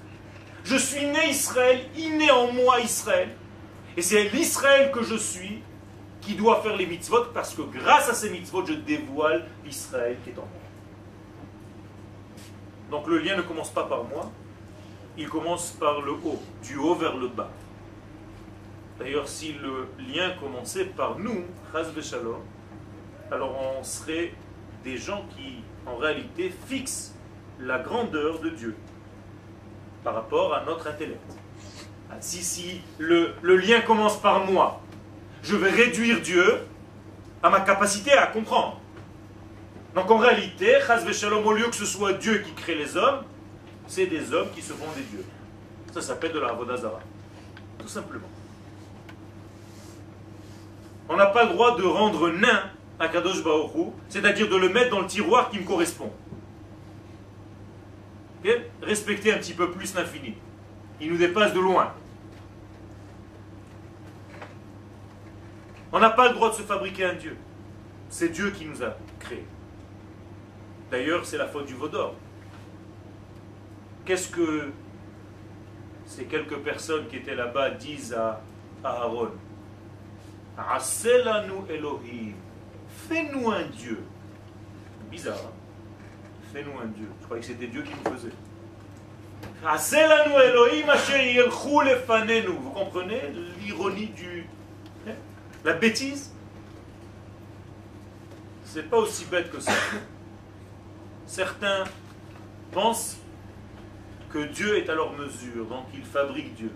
Je suis né Israël, inné en moi Israël. Et c'est l'Israël que je suis qui doit faire les mitzvot parce que grâce à ces mitzvot, je dévoile l'Israël qui est en moi. Donc le lien ne commence pas par moi, il commence par le haut, du haut vers le bas. D'ailleurs, si le lien commençait par nous, Shalom, alors on serait des gens qui, en réalité, fixent la grandeur de Dieu par rapport à notre intellect. Ah, Si, si le, lien commence par moi, je vais réduire Dieu à ma capacité à comprendre. Donc en réalité, Shalom, au lieu que ce soit Dieu qui crée les hommes, c'est des hommes qui se font des dieux. Ça s'appelle de la Avodazara. Tout simplement. On n'a pas le droit de rendre nain à Kadosh Hu, c'est-à-dire de le mettre dans le tiroir qui me correspond. Ok? Respecter un petit peu plus l'infini. Il nous dépasse de loin. On n'a pas le droit de se fabriquer un Dieu. C'est Dieu qui nous a créés. D'ailleurs, c'est la faute du Vaudor. Qu'est-ce que ces quelques personnes qui étaient là-bas disent à Aaron? Aselanu Elohim, fais-nous un Dieu. Bizarre, hein? Fais-nous un Dieu. Je croyais que c'était Dieu qui nous faisait. Elohim. Vous comprenez l'ironie du. hein? La bêtise? C'est pas aussi bête que ça. Certains pensent que Dieu est à leur mesure, donc ils fabriquent Dieu.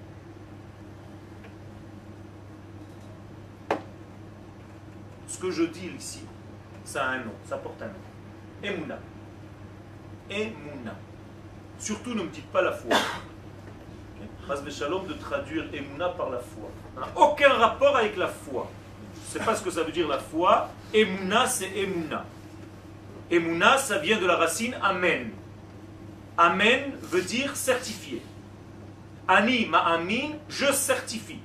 Ce que je dis ici, ça a un nom, ça porte un nom. Emouna. Emouna. Surtout ne me dites pas la foi. Mas Shalom de traduire Emouna par la foi. Ça n'a aucun rapport avec la foi. Je ne sais pas ce que ça veut dire la foi. Emouna, c'est Emouna. Emouna, ça vient de la racine Amen. Amen veut dire certifié. Ani ma'amin, je certifie.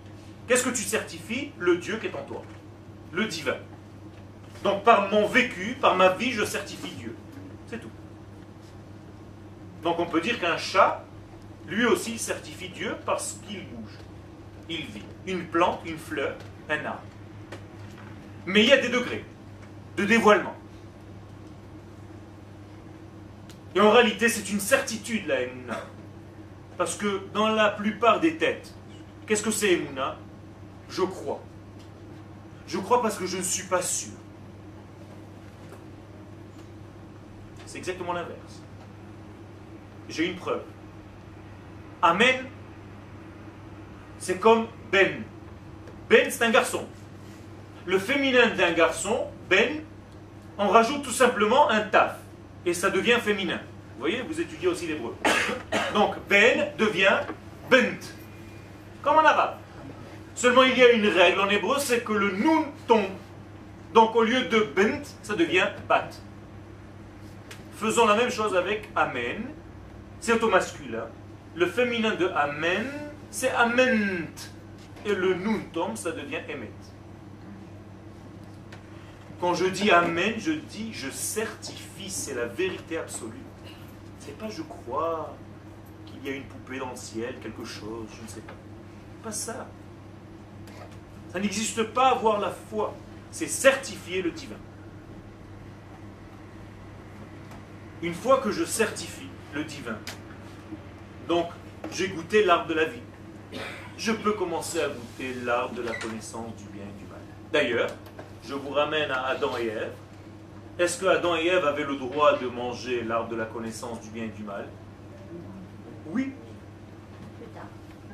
Qu'est-ce que tu certifies? Le Dieu qui est en toi. Le divin. Donc par mon vécu, par ma vie, je certifie Dieu. C'est tout. Donc on peut dire qu'un chat, lui aussi, certifie Dieu parce qu'il bouge. Il vit. Une plante, une fleur, un arbre. Mais il y a des degrés de dévoilement. Et en réalité, c'est une certitude, la Emouna. Parce que dans la plupart des têtes, qu'est-ce que c'est Emouna Je crois. Je crois parce que je ne suis pas sûr. C'est exactement l'inverse. J'ai une preuve. Amen, c'est comme Ben. Ben, c'est un garçon. Le féminin d'un garçon, Ben, on rajoute tout simplement un taf et ça devient féminin. Vous voyez, vous étudiez aussi l'hébreu. Donc, Ben devient Bent, comme en arabe. Seulement, il y a une règle en hébreu, c'est que le nun tombe. Donc, au lieu de Bent, ça devient Bat. Faisons la même chose avec Amen. C'est au masculin. Le féminin de Amen, c'est Ament. Et le nun ça devient Emet. Quand je dis Amen, je dis je certifie, c'est la vérité absolue. C'est pas je crois qu'il y a une poupée dans le ciel, quelque chose, je ne sais pas. Pas ça. Ça n'existe pas avoir la foi. C'est certifier le divin. Une fois que je certifie le divin, donc j'ai goûté l'arbre de la vie, je peux commencer à goûter l'arbre de la connaissance du bien et du mal. D'ailleurs, je vous ramène à Adam et Ève. Est-ce que Adam et Ève avaient le droit de manger l'arbre de la connaissance du bien et du mal? Oui, Plus tard.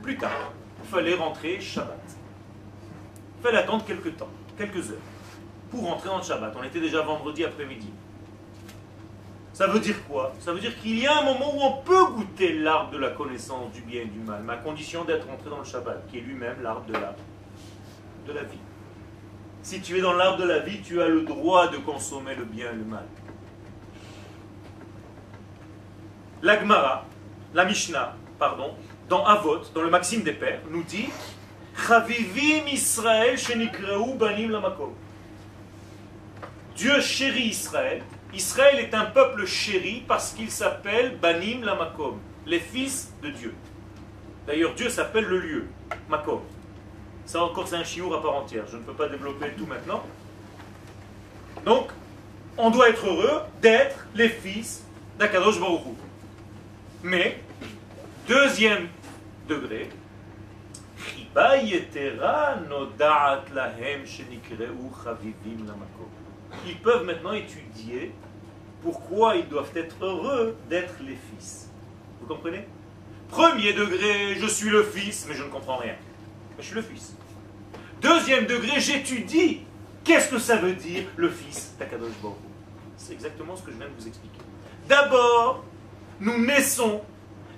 plus tard. Il fallait rentrer Shabbat. Il fallait attendre quelques temps, quelques heures, pour rentrer en Shabbat. On était déjà vendredi après-midi. Ça veut dire quoi? Ça veut dire qu'il y a un moment où on peut goûter l'arbre de la connaissance du bien et du mal, mais à condition d'être rentré dans le Shabbat, qui est lui-même l'arbre de la, de la vie. Si tu es dans l'arbre de la vie, tu as le droit de consommer le bien et le mal. La Gemara, la Mishnah, pardon, dans Avot, dans le Maxime des Pères, nous dit Chavivim Israël shenikreu banim lamakom. Dieu chérit Israël. Israël est un peuple chéri parce qu'il s'appelle Banim la Makom, les fils de Dieu. D'ailleurs, Dieu s'appelle le lieu, Makom. Ça encore, c'est un chiour à part entière. Je ne peux pas développer tout maintenant. Donc, on doit être heureux d'être les fils d'Akadosh Baruch Mais, deuxième degré, Chiba yetera lahem shenikre'u chavivim la Makom. Ils peuvent maintenant étudier pourquoi ils doivent être heureux d'être les fils. Vous comprenez? Premier degré, je suis le fils, mais je ne comprends rien. Je suis le fils. Deuxième degré, j'étudie. Qu'est-ce que ça veut dire le fils d'Akadosh Hu? C'est exactement ce que je viens de vous expliquer. D'abord, nous naissons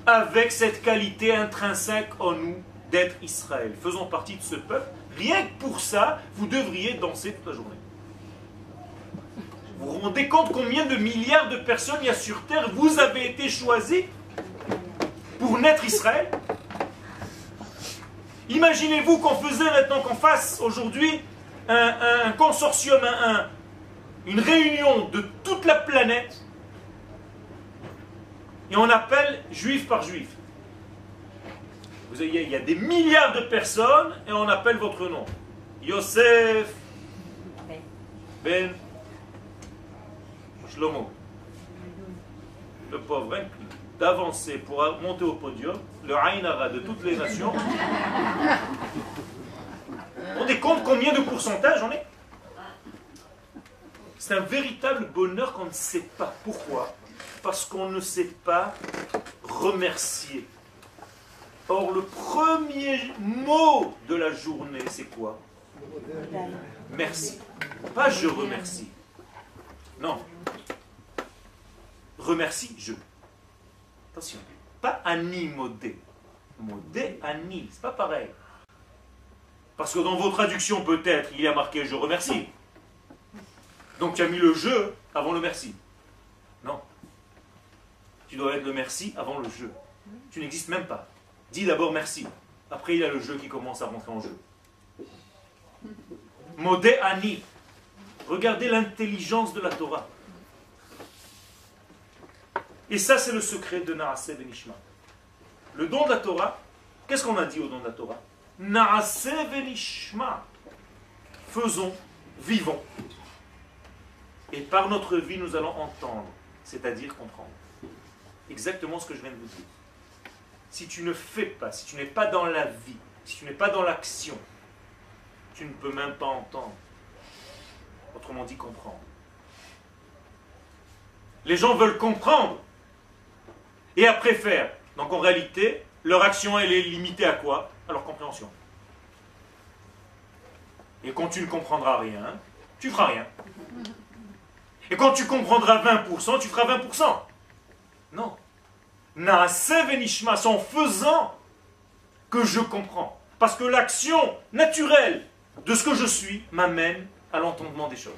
avec cette qualité intrinsèque en nous d'être Israël. Faisons partie de ce peuple. Rien que pour ça, vous devriez danser toute la journée. Vous vous rendez compte combien de milliards de personnes il y a sur Terre Vous avez été choisis pour naître Israël? Imaginez-vous qu'on faisait maintenant, qu'on fasse aujourd'hui un, consortium, un- un- une réunion de toute la planète et on appelle juif par juif. Vous voyez, il y a des milliards de personnes et on appelle votre nom. Yosef Ben. Le pauvre, hein, d'avancer pour monter au podium, le Aïnara de toutes les nations. On est compte combien de pourcentage on est? C'est un véritable bonheur qu'on ne sait pas. Pourquoi? Parce qu'on ne sait pas remercier. Or, le premier mot de la journée, c'est quoi? Merci. Pas je remercie. Non. Remercie, je. Attention. Pas Annie modé. Modé, Annie. C'est pas pareil. Parce que dans vos traductions, peut-être, il y a marqué je remercie. Donc tu as mis le je avant le merci. Non. Tu dois être le merci avant le je. Tu n'existes même pas. Dis d'abord merci. Après, il y a le jeu qui commence à rentrer en jeu. Modé Ani. Regardez l'intelligence de la Torah. Et ça, c'est le secret de Naaseh Benishma. Le don de la Torah, qu'est-ce qu'on a dit au don de la Torah? Naaseh Benishma. Faisons, vivons. Et par notre vie, nous allons entendre, c'est-à-dire comprendre. Exactement ce que je viens de vous dire. Si tu ne fais pas, si tu n'es pas dans la vie, si tu n'es pas dans l'action, tu ne peux même pas entendre. Autrement dit, comprendre. Les gens veulent comprendre et après faire. Donc en réalité, leur action, elle est limitée à quoi? À leur compréhension. Et quand tu ne comprendras rien, tu feras rien. Et quand tu comprendras 20%, tu feras 20%. Non. Naaseh venishma, c'est en faisant que je comprends. Parce que l'action naturelle de ce que je suis m'amène à l'entendement des choses.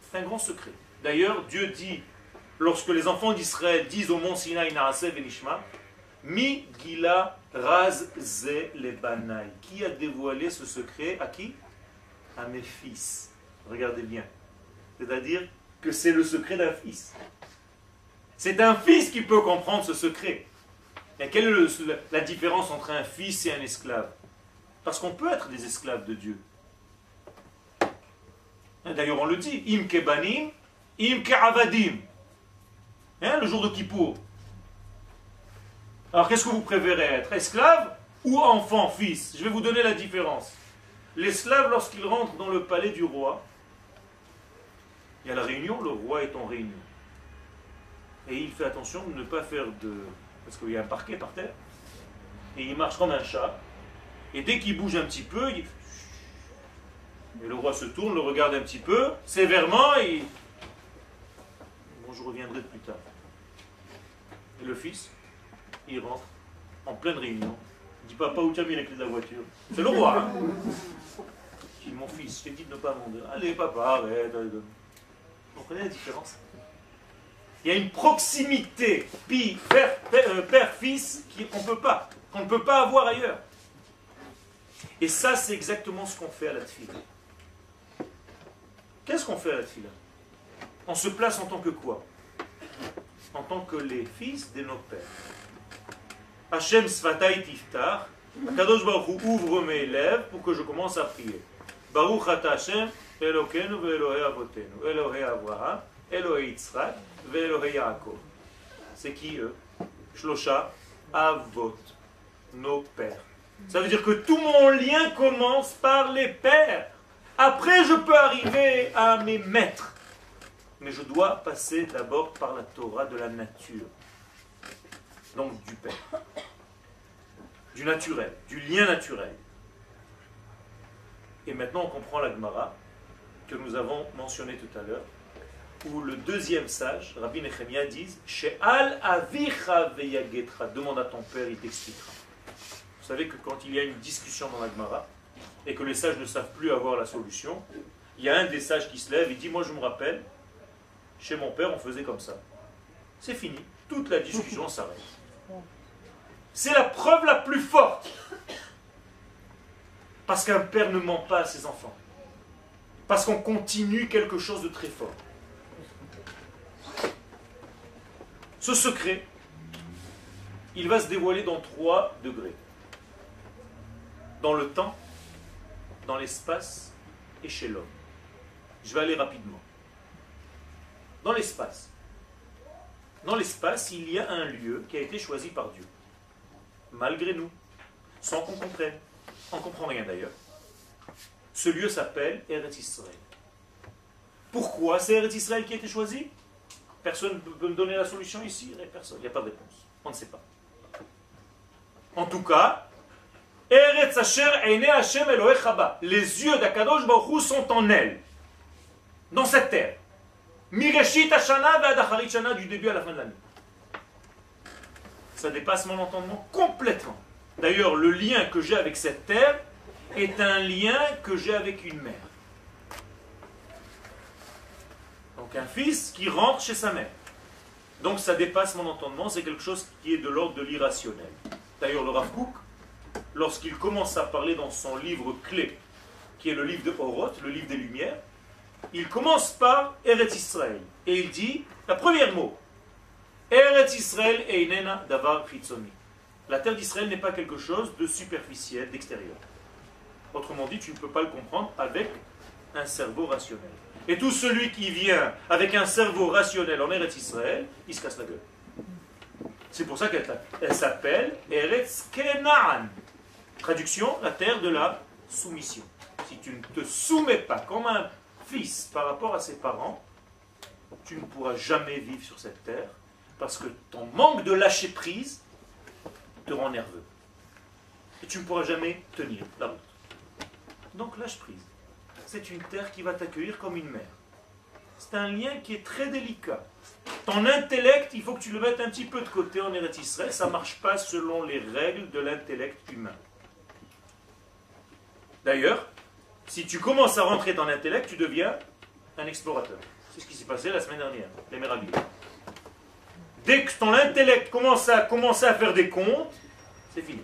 C'est un grand secret. D'ailleurs, Dieu dit, lorsque les enfants d'Israël disent au mont Sinaï Naaseh venishma, Mi gila raz ze le banai. Qui a dévoilé ce secret à qui? À mes fils. Regardez bien. C'est-à-dire que c'est le secret d'un fils. C'est un fils qui peut comprendre ce secret. Et quelle est la différence entre un fils et un esclave? Parce qu'on peut être des esclaves de Dieu. D'ailleurs, on le dit, im kebanim, im ke'avadim. Hein, le jour de Kippour. Alors, qu'est-ce que vous préférez être Esclave ou enfant, fils? Je vais vous donner la différence. L'esclave, lorsqu'il rentre dans le palais du roi, il y a la réunion, le roi est en réunion. Et il fait attention de ne pas faire de... Parce qu'il y a un parquet par terre. Et il marche comme un chat. Et dès qu'il bouge un petit peu, il... Et le roi se tourne, le regarde un petit peu, sévèrement, et... Bon, je reviendrai plus tard. Et le fils, il rentre en pleine réunion. Il dit Papa, où tu as mis les clés de la voiture? C'est le roi. Il dit Mon fils, je t'ai dit de ne pas monter. Allez, papa, arrête. Vous comprenez la différence? Il y a une proximité pi, père, père, euh, père-fils qu'on peut pas, qu'on ne peut pas avoir ailleurs. Et ça, c'est exactement ce qu'on fait à la tfila. Qu'est-ce qu'on fait à la tfila? On se place en tant que quoi? En tant que les fils de nos pères. Hachem Sfatai Tiftar, Kadosh Baruch ouvre mes lèvres pour que je commence à prier. Baruch Ata Hashem, Elokeinu ve'Elohei Avotenu, Elohei Avraham, Elohei Yitzhak, ve'Elohei Yaakov. C'est qui eux? Shlosha Avot, nos pères. Ça veut dire que tout mon lien commence par les pères. Après, je peux arriver à mes maîtres. Mais je dois passer d'abord par la Torah de la nature. Donc du père. Du naturel, du lien naturel. Et maintenant, on comprend la Gemara que nous avons mentionné tout à l'heure, où le deuxième sage, Rabbi Nechemia, dit She'al avicha veyagetra, demande à ton père, il t'expliquera. Vous savez que quand il y a une discussion dans la Gemara, et que les sages ne savent plus avoir la solution, il y a un des sages qui se lève et dit Moi, je me rappelle, chez mon père, on faisait comme ça. C'est fini. Toute la discussion s'arrête. C'est la preuve la plus forte. Parce qu'un père ne ment pas à ses enfants. Parce qu'on continue quelque chose de très fort. Ce secret, il va se dévoiler dans trois degrés. Dans le temps, dans l'espace et chez l'homme. Je vais aller rapidement. Dans l'espace. Dans l'espace, il y a un lieu qui a été choisi par Dieu. Malgré nous. Sans qu'on comprenne. On ne comprend rien d'ailleurs. Ce lieu s'appelle Eretz Israël. Pourquoi c'est Eretz Israël qui a été choisi? Personne ne peut me donner la solution ici Personne. Il n'y a pas de réponse. On ne sait pas. En tout cas, Eretz Asher Eine Hashem Elohei Chaba. Les yeux d'Akadosh Baruch sont en elle. Dans cette terre. Mireshit Hashana Ve'adacharit Shana du début à la fin de l'année. Ça dépasse mon entendement complètement. D'ailleurs, le lien que j'ai avec cette terre est un lien que j'ai avec une mère. Donc un fils qui rentre chez sa mère. Donc ça dépasse mon entendement, c'est quelque chose qui est de l'ordre de l'irrationnel. D'ailleurs, le Rav Kook, lorsqu'il commence à parler dans son livre clé, qui est le livre de Horoth, le livre des Lumières, il commence par Eretz Israël. Et il dit, la première mot, Eretz Israël einena davar chitzoni. La terre d'Israël n'est pas quelque chose de superficiel, d'extérieur. Autrement dit, tu ne peux pas le comprendre avec un cerveau rationnel. Et tout celui qui vient avec un cerveau rationnel en Eretz Israël, il se casse la gueule. C'est pour ça qu'elle elle s'appelle Eretz Kenaan. Traduction, la terre de la soumission. Si tu ne te soumets pas comme un fils par rapport à ses parents, tu ne pourras jamais vivre sur cette terre parce que ton manque de lâcher prise te rend nerveux. Et tu ne pourras jamais tenir la route. Donc lâche prise. C'est une terre qui va t'accueillir comme une mère. C'est un lien qui est très délicat. Ton intellect, il faut que tu le mettes un petit peu de côté en Eretz. Ça ne marche pas selon les règles de l'intellect humain. D'ailleurs, si tu commences à rentrer dans l'intellect, tu deviens un explorateur. C'est ce qui s'est passé la semaine dernière, les Mérabilles. Dès que ton intellect commence à, commencer à faire des comptes, c'est fini.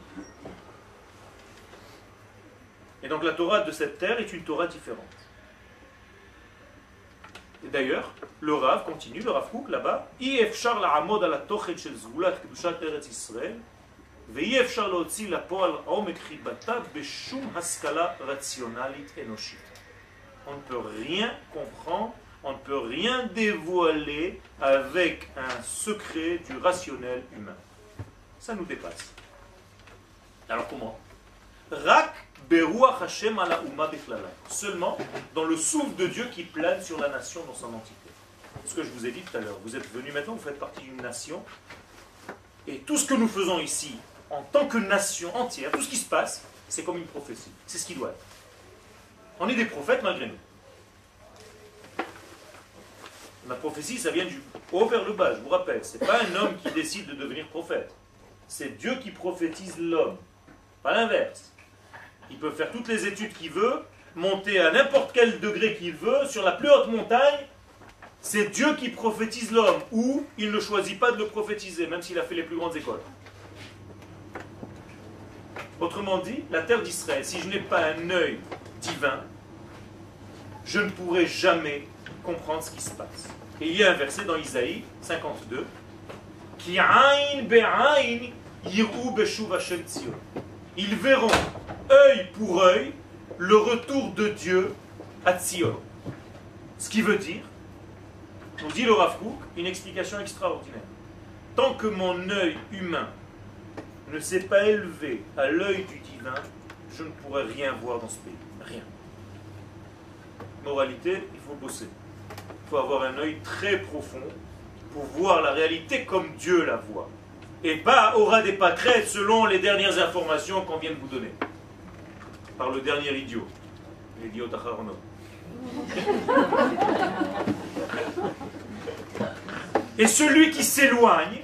Et donc la Torah de cette terre est une Torah différente. Et d'ailleurs, le Rav continue, le Rav Kook là-bas, la ואי אפשר להוציא לפועל עומק חיבתה בשום השכלה רציונלית אנושית. On ne peut rien comprendre, on ne peut rien dévoiler avec un secret du rationnel humain. Ça nous dépasse. Alors comment Rak beruach Hashem ala umma bichlala. Seulement dans le souffle de Dieu qui plane sur la nation dans son entité. Ce que je vous ai dit tout à l'heure. Vous êtes venus maintenant, vous faites partie d'une nation. Et tout ce que nous faisons ici, en tant que nation entière, tout ce qui se passe, c'est comme une prophétie. C'est ce qui doit être. On est des prophètes malgré nous. La prophétie, ça vient du haut vers le bas, je vous rappelle. Ce n'est pas un homme qui décide de devenir prophète. C'est Dieu qui prophétise l'homme, pas l'inverse. Il peut faire toutes les études qu'il veut, monter à n'importe quel degré qu'il veut, sur la plus haute montagne. C'est Dieu qui prophétise l'homme, ou il ne choisit pas de le prophétiser, même s'il a fait les plus grandes écoles. Autrement dit, la terre d'Israël, si je n'ai pas un œil divin, je ne pourrai jamais comprendre ce qui se passe. Et il y a un verset dans Isaïe 52 qui Ils verront œil pour œil le retour de Dieu à Tzion. Ce qui veut dire, nous dit le Rav une explication extraordinaire. Tant que mon œil humain ne s'est pas élevé à l'œil du divin, je ne pourrai rien voir dans ce pays. Rien. Moralité, il faut bosser. Il faut avoir un œil très profond pour voir la réalité comme Dieu la voit. Et pas aura des pâquerettes selon les dernières informations qu'on vient de vous donner. Par le dernier idiot. L'idiot Acharono. Et celui qui s'éloigne,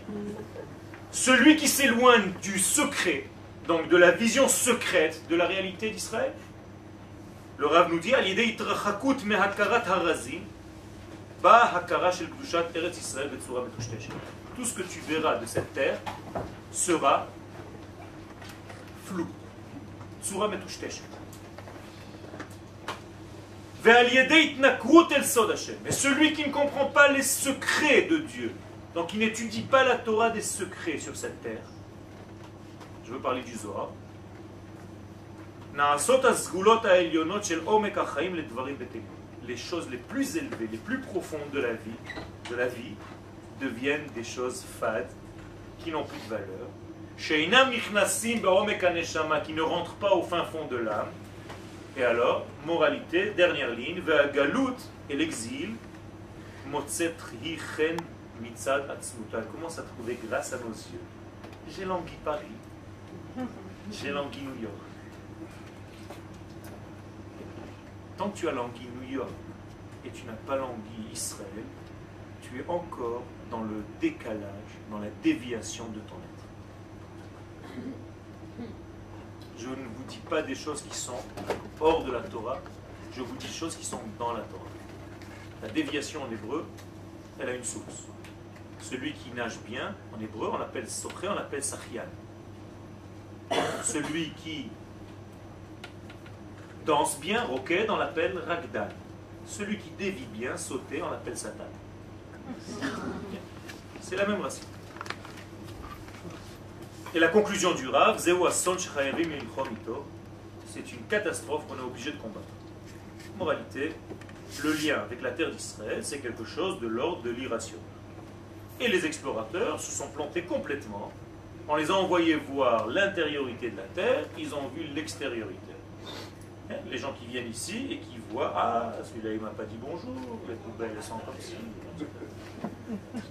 celui qui s'éloigne du secret, donc de la vision secrète de la réalité d'Israël, le Rav nous dit, tout ce que tu verras de cette terre sera flou. Tsura metushteshet. Mais celui qui ne comprend pas les secrets de Dieu, donc qui n'étudie pas la Torah des secrets sur cette terre, je veux parler du Zohar, les choses les plus élevées, les plus profondes de la vie, de la vie deviennent des choses fades, qui n'ont plus de valeur. Qui ne rentrent pas au fin fond de l'âme. Et alors, moralité, dernière ligne, et l'exil, mitzad Elle commence à trouver grâce à nos yeux? J'ai langui Paris, j'ai langui New York. Tant que tu as langui New York et tu n'as pas langui Israël, tu es encore dans le décalage, dans la déviation de ton être. Je ne vous dis pas des choses qui sont hors de la Torah, je vous dis des choses qui sont dans la Torah. La déviation en hébreu, elle a une source. Celui qui nage bien, en hébreu, on l'appelle soché, on l'appelle sachian. Celui qui danse bien, roquet, on l'appelle ragdan. Celui qui dévie bien, sauter, on l'appelle satan. C'est la même racine. Et la conclusion du Rav, c'est une catastrophe qu'on est obligé de combattre. Moralité, le lien avec la terre d'Israël, c'est quelque chose de l'ordre de l'irrationnel. Et les explorateurs se sont plantés complètement. On les a envoyés voir l'intériorité de la terre, ils ont vu l'extériorité. Hein, les gens qui viennent ici et qui voient Ah, celui-là il m'a pas dit bonjour, les poubelles elles sont comme.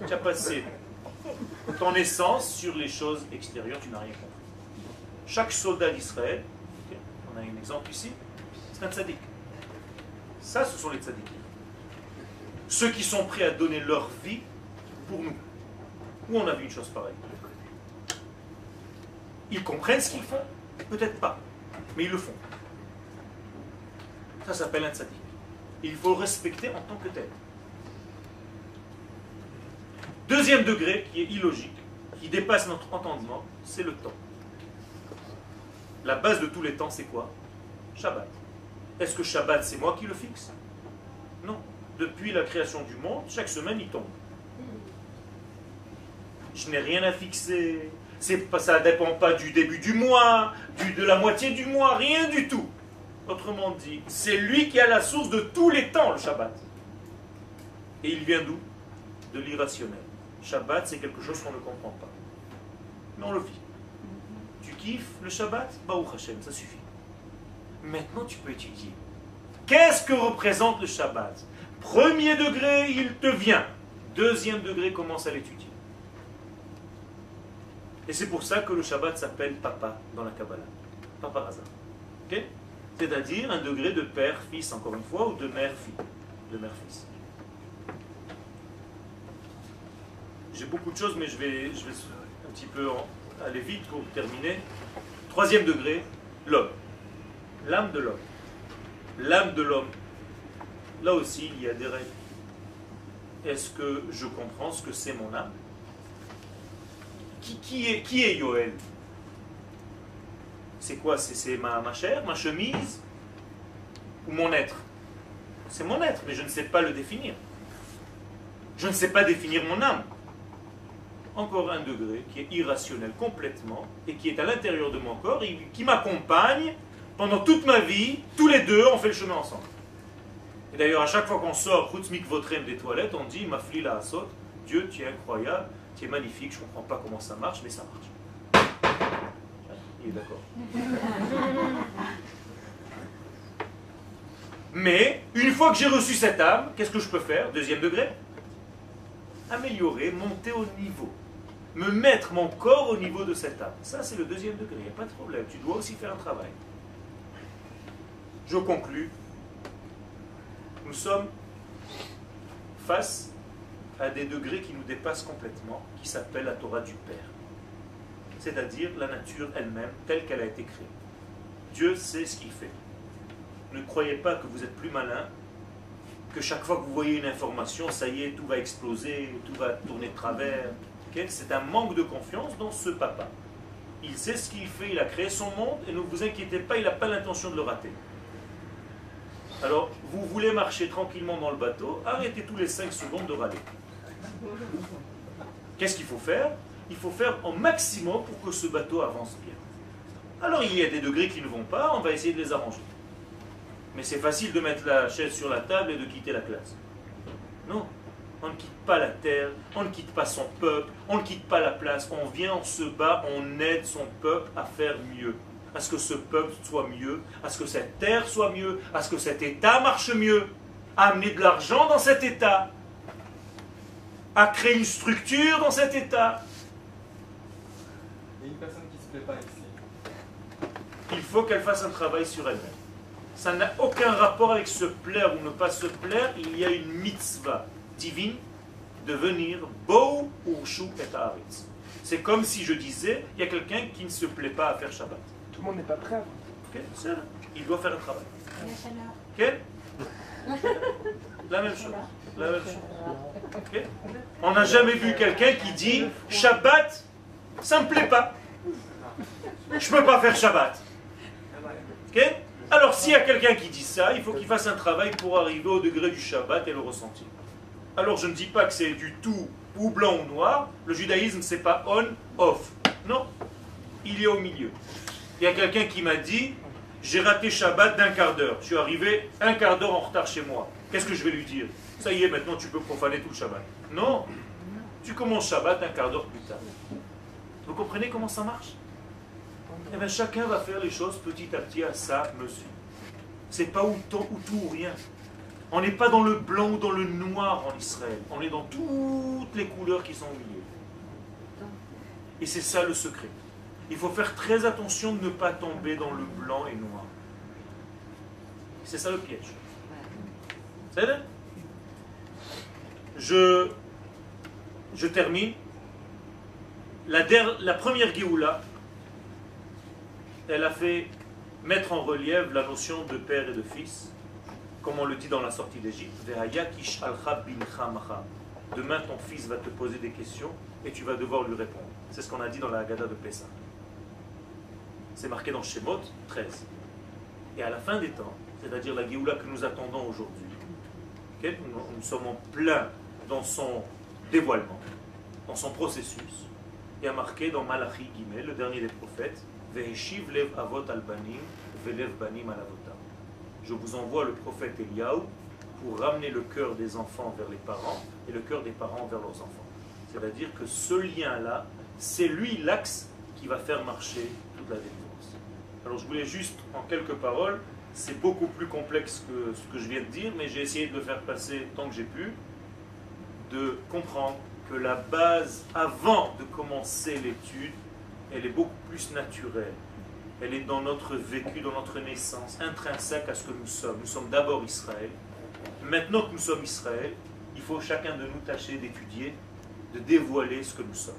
Tu as passé ton essence sur les choses extérieures, tu n'as rien compris. Chaque soldat d'Israël, on a un exemple ici, c'est un tzaddik. Ça, ce sont les tzaddiks. Ceux qui sont prêts à donner leur vie pour nous. Où on a vu une chose pareille Ils comprennent ce qu'ils font Peut-être pas, mais ils le font. Ça s'appelle un tzaddik. Il faut respecter en tant que tel. Deuxième degré, qui est illogique, qui dépasse notre entendement, c'est le temps. La base de tous les temps, c'est quoi? Shabbat. Est-ce que Shabbat, c'est moi qui le fixe? Non. Depuis la création du monde, chaque semaine, il tombe. Je n'ai rien à fixer, ça ne dépend pas du début du mois, de la moitié du mois, rien du tout. Autrement dit, c'est lui qui a la source de tous les temps, le Shabbat. Et il vient d'où? De l'irrationnel. Shabbat, c'est quelque chose qu'on ne comprend pas. Mais on le vit. Tu kiffes le Shabbat? Baruch Hashem, ça suffit. Maintenant, tu peux étudier. Qu'est-ce que représente le Shabbat? Premier degré, il te vient. Deuxième degré, commence à l'étudier. Et c'est pour ça que le Shabbat s'appelle Papa dans la Kabbalah. Papa Raza. C'est-à-dire un degré de père-fils, encore une fois, ou de mère-fille. De mère-fils. J'ai beaucoup de choses, mais je vais, je vais un petit peu aller vite pour terminer. Troisième degré, l'homme. L'âme de l'homme. L'âme de l'homme. Là aussi, il y a des règles. Est-ce que je comprends ce que c'est mon âme? Qui, est, qui Yoel? C'est quoi? C'est ma, ma chair, ma chemise? Ou mon être? C'est mon être, mais je ne sais pas le définir. Je ne sais pas définir mon âme. Encore un degré qui est irrationnel complètement et qui est à l'intérieur de mon corps et qui m'accompagne pendant toute ma vie. Tous les deux, on fait le chemin ensemble. Et d'ailleurs, à chaque fois qu'on sort Chutzmik Votrem des toilettes, on dit Mafli la Asot, Dieu, tu es incroyable, tu es magnifique, je ne comprends pas comment ça marche, mais ça marche. Il est d'accord. Mais, une fois que j'ai reçu cette âme, qu'est-ce que je peux faire? Deuxième degré? Améliorer, monter au niveau. Me mettre mon corps au niveau de cette âme. Ça, c'est le deuxième degré, il n'y a pas de problème. Tu dois aussi faire un travail. Je conclus. Nous sommes face à des degrés qui nous dépassent complètement, qui s'appellent la Torah du Père. C'est-à-dire la nature elle-même, telle qu'elle a été créée. Dieu sait ce qu'il fait. Ne croyez pas que vous êtes plus malin, que chaque fois que vous voyez une information, ça y est, tout va exploser, tout va tourner de travers. C'est un manque de confiance dans ce papa. Il sait ce qu'il fait, il a créé son monde, et ne vous inquiétez pas, il n'a pas l'intention de le rater. Alors, vous voulez marcher tranquillement dans le bateau, arrêtez tous les 5 secondes de râler. Qu'est-ce qu'il faut faire? Il faut faire au maximum pour que ce bateau avance bien. Alors, il y a des degrés qui ne vont pas, on va essayer de les arranger. Mais c'est facile de mettre la chaise sur la table et de quitter la classe. Non, on ne quitte pas la terre, on ne quitte pas son peuple, on ne quitte pas la place. On vient, on se bat, on aide son peuple à faire mieux. À ce que ce peuple soit mieux, à ce que cette terre soit mieux, à ce que cet État marche mieux, à amener de l'argent dans cet État, à créer une structure dans cet État. Il y a une personne qui se plaît pas ici. Il faut qu'elle fasse un travail sur elle-même. Ça n'a aucun rapport avec se plaire ou ne pas se plaire. Il y a une mitzvah divine de venir Bo Urshu et Haaretz. C'est comme si je disais, il y a quelqu'un qui ne se plaît pas à faire Shabbat. Tout le monde n'est pas prêt. Ok, c'est là. Il doit faire un travail. La chaleur. Ok? La même chose. On n'a jamais vu quelqu'un qui dit Shabbat, ça me plaît pas. Je peux pas faire Shabbat. Alors s'il y a quelqu'un qui dit ça, il faut qu'il fasse un travail pour arriver au degré du Shabbat et le ressentir. Alors je ne dis pas que c'est du tout ou blanc ou noir. Le judaïsme c'est pas on, off. Non, il est au milieu. Il y a quelqu'un qui m'a dit j'ai raté Shabbat d'un quart d'heure. Je suis arrivé un quart d'heure en retard chez moi. Qu'est-ce que je vais lui dire? Ça y est, maintenant tu peux profaner tout le Shabbat. Non, tu commences Shabbat un quart d'heure plus tard. Vous comprenez comment ça marche? Eh bien, chacun va faire les choses petit à petit à sa mesure. C'est pas ou, tout ou rien. On n'est pas dans le blanc ou dans le noir en Israël. On est dans toutes les couleurs qui sont au milieu. Et c'est ça le secret. Il faut faire très attention de ne pas tomber dans le blanc et noir. C'est ça le piège. C'est je, je termine. La, der- la première Géoula, elle a fait mettre en relief la notion de père et de fils, comme on le dit dans la sortie d'Égypte. Demain, ton fils va te poser des questions et tu vas devoir lui répondre. C'est ce qu'on a dit dans la Haggadah de Pessah. C'est marqué dans Shemot 13. Et à la fin des temps, c'est-à-dire la Géoula que nous attendons aujourd'hui, nous sommes en plein dans son dévoilement, dans son processus. Il y a marqué dans Malachi Gimel, le dernier des prophètes, Ve'eshiv lev avot al banim, ve'lev banim al avotam. Je vous envoie le prophète Eliaou pour ramener le cœur des enfants vers les parents et le cœur des parents vers leurs enfants. C'est-à-dire que ce lien-là, c'est lui l'axe qui va faire marcher toute la délivrance. Alors je voulais juste, en quelques paroles, c'est beaucoup plus complexe que ce que je viens de dire, mais j'ai essayé de le faire passer tant que j'ai pu, de comprendre que la base, avant de commencer l'étude, elle est beaucoup plus naturelle. Elle est dans notre vécu, dans notre naissance, intrinsèque à ce que nous sommes. Nous sommes d'abord Israël. Maintenant que nous sommes Israël, il faut chacun de nous tâcher d'étudier, de dévoiler ce que nous sommes.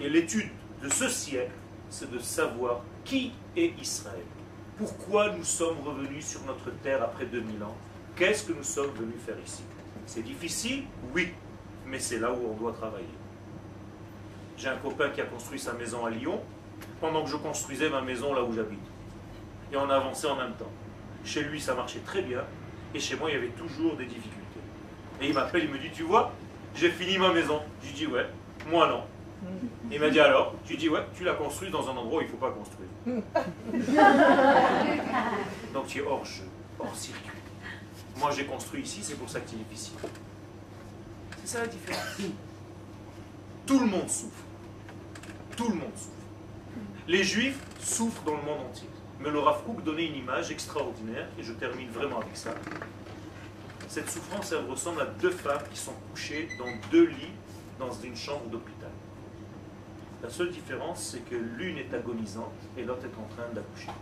Et l'étude de ce siècle, c'est de savoir qui est Israël. Pourquoi nous sommes revenus sur notre terre après 2000 ans? Qu'est-ce que nous sommes venus faire ici? C'est difficile? Oui, mais c'est là où on doit travailler. J'ai un copain qui a construit sa maison à Lyon pendant que je construisais ma maison là où j'habite. Et on a avancé en même temps. Chez lui, ça marchait très bien, et chez moi, il y avait toujours des difficultés. Et il m'appelle, il me dit, tu vois, j'ai fini ma maison. Je lui dis, ouais, moi non. Il m'a dit alors, je lui dis, ouais, tu l'as construit dans un endroit où il ne faut pas construire. Donc tu es hors jeu, hors circuit. Moi j'ai construit ici, c'est pour ça que c'est difficile. C'est ça la différence. Tout le monde souffre. Tout le monde souffre. Les juifs souffrent dans le monde entier. Mais le Rav Kook donnait une image extraordinaire, et je termine vraiment avec ça. Cette souffrance, elle ressemble à deux femmes qui sont couchées dans deux lits dans une chambre d'hôpital. La seule différence, c'est que l'une est agonisante et l'autre est en train d'accoucher.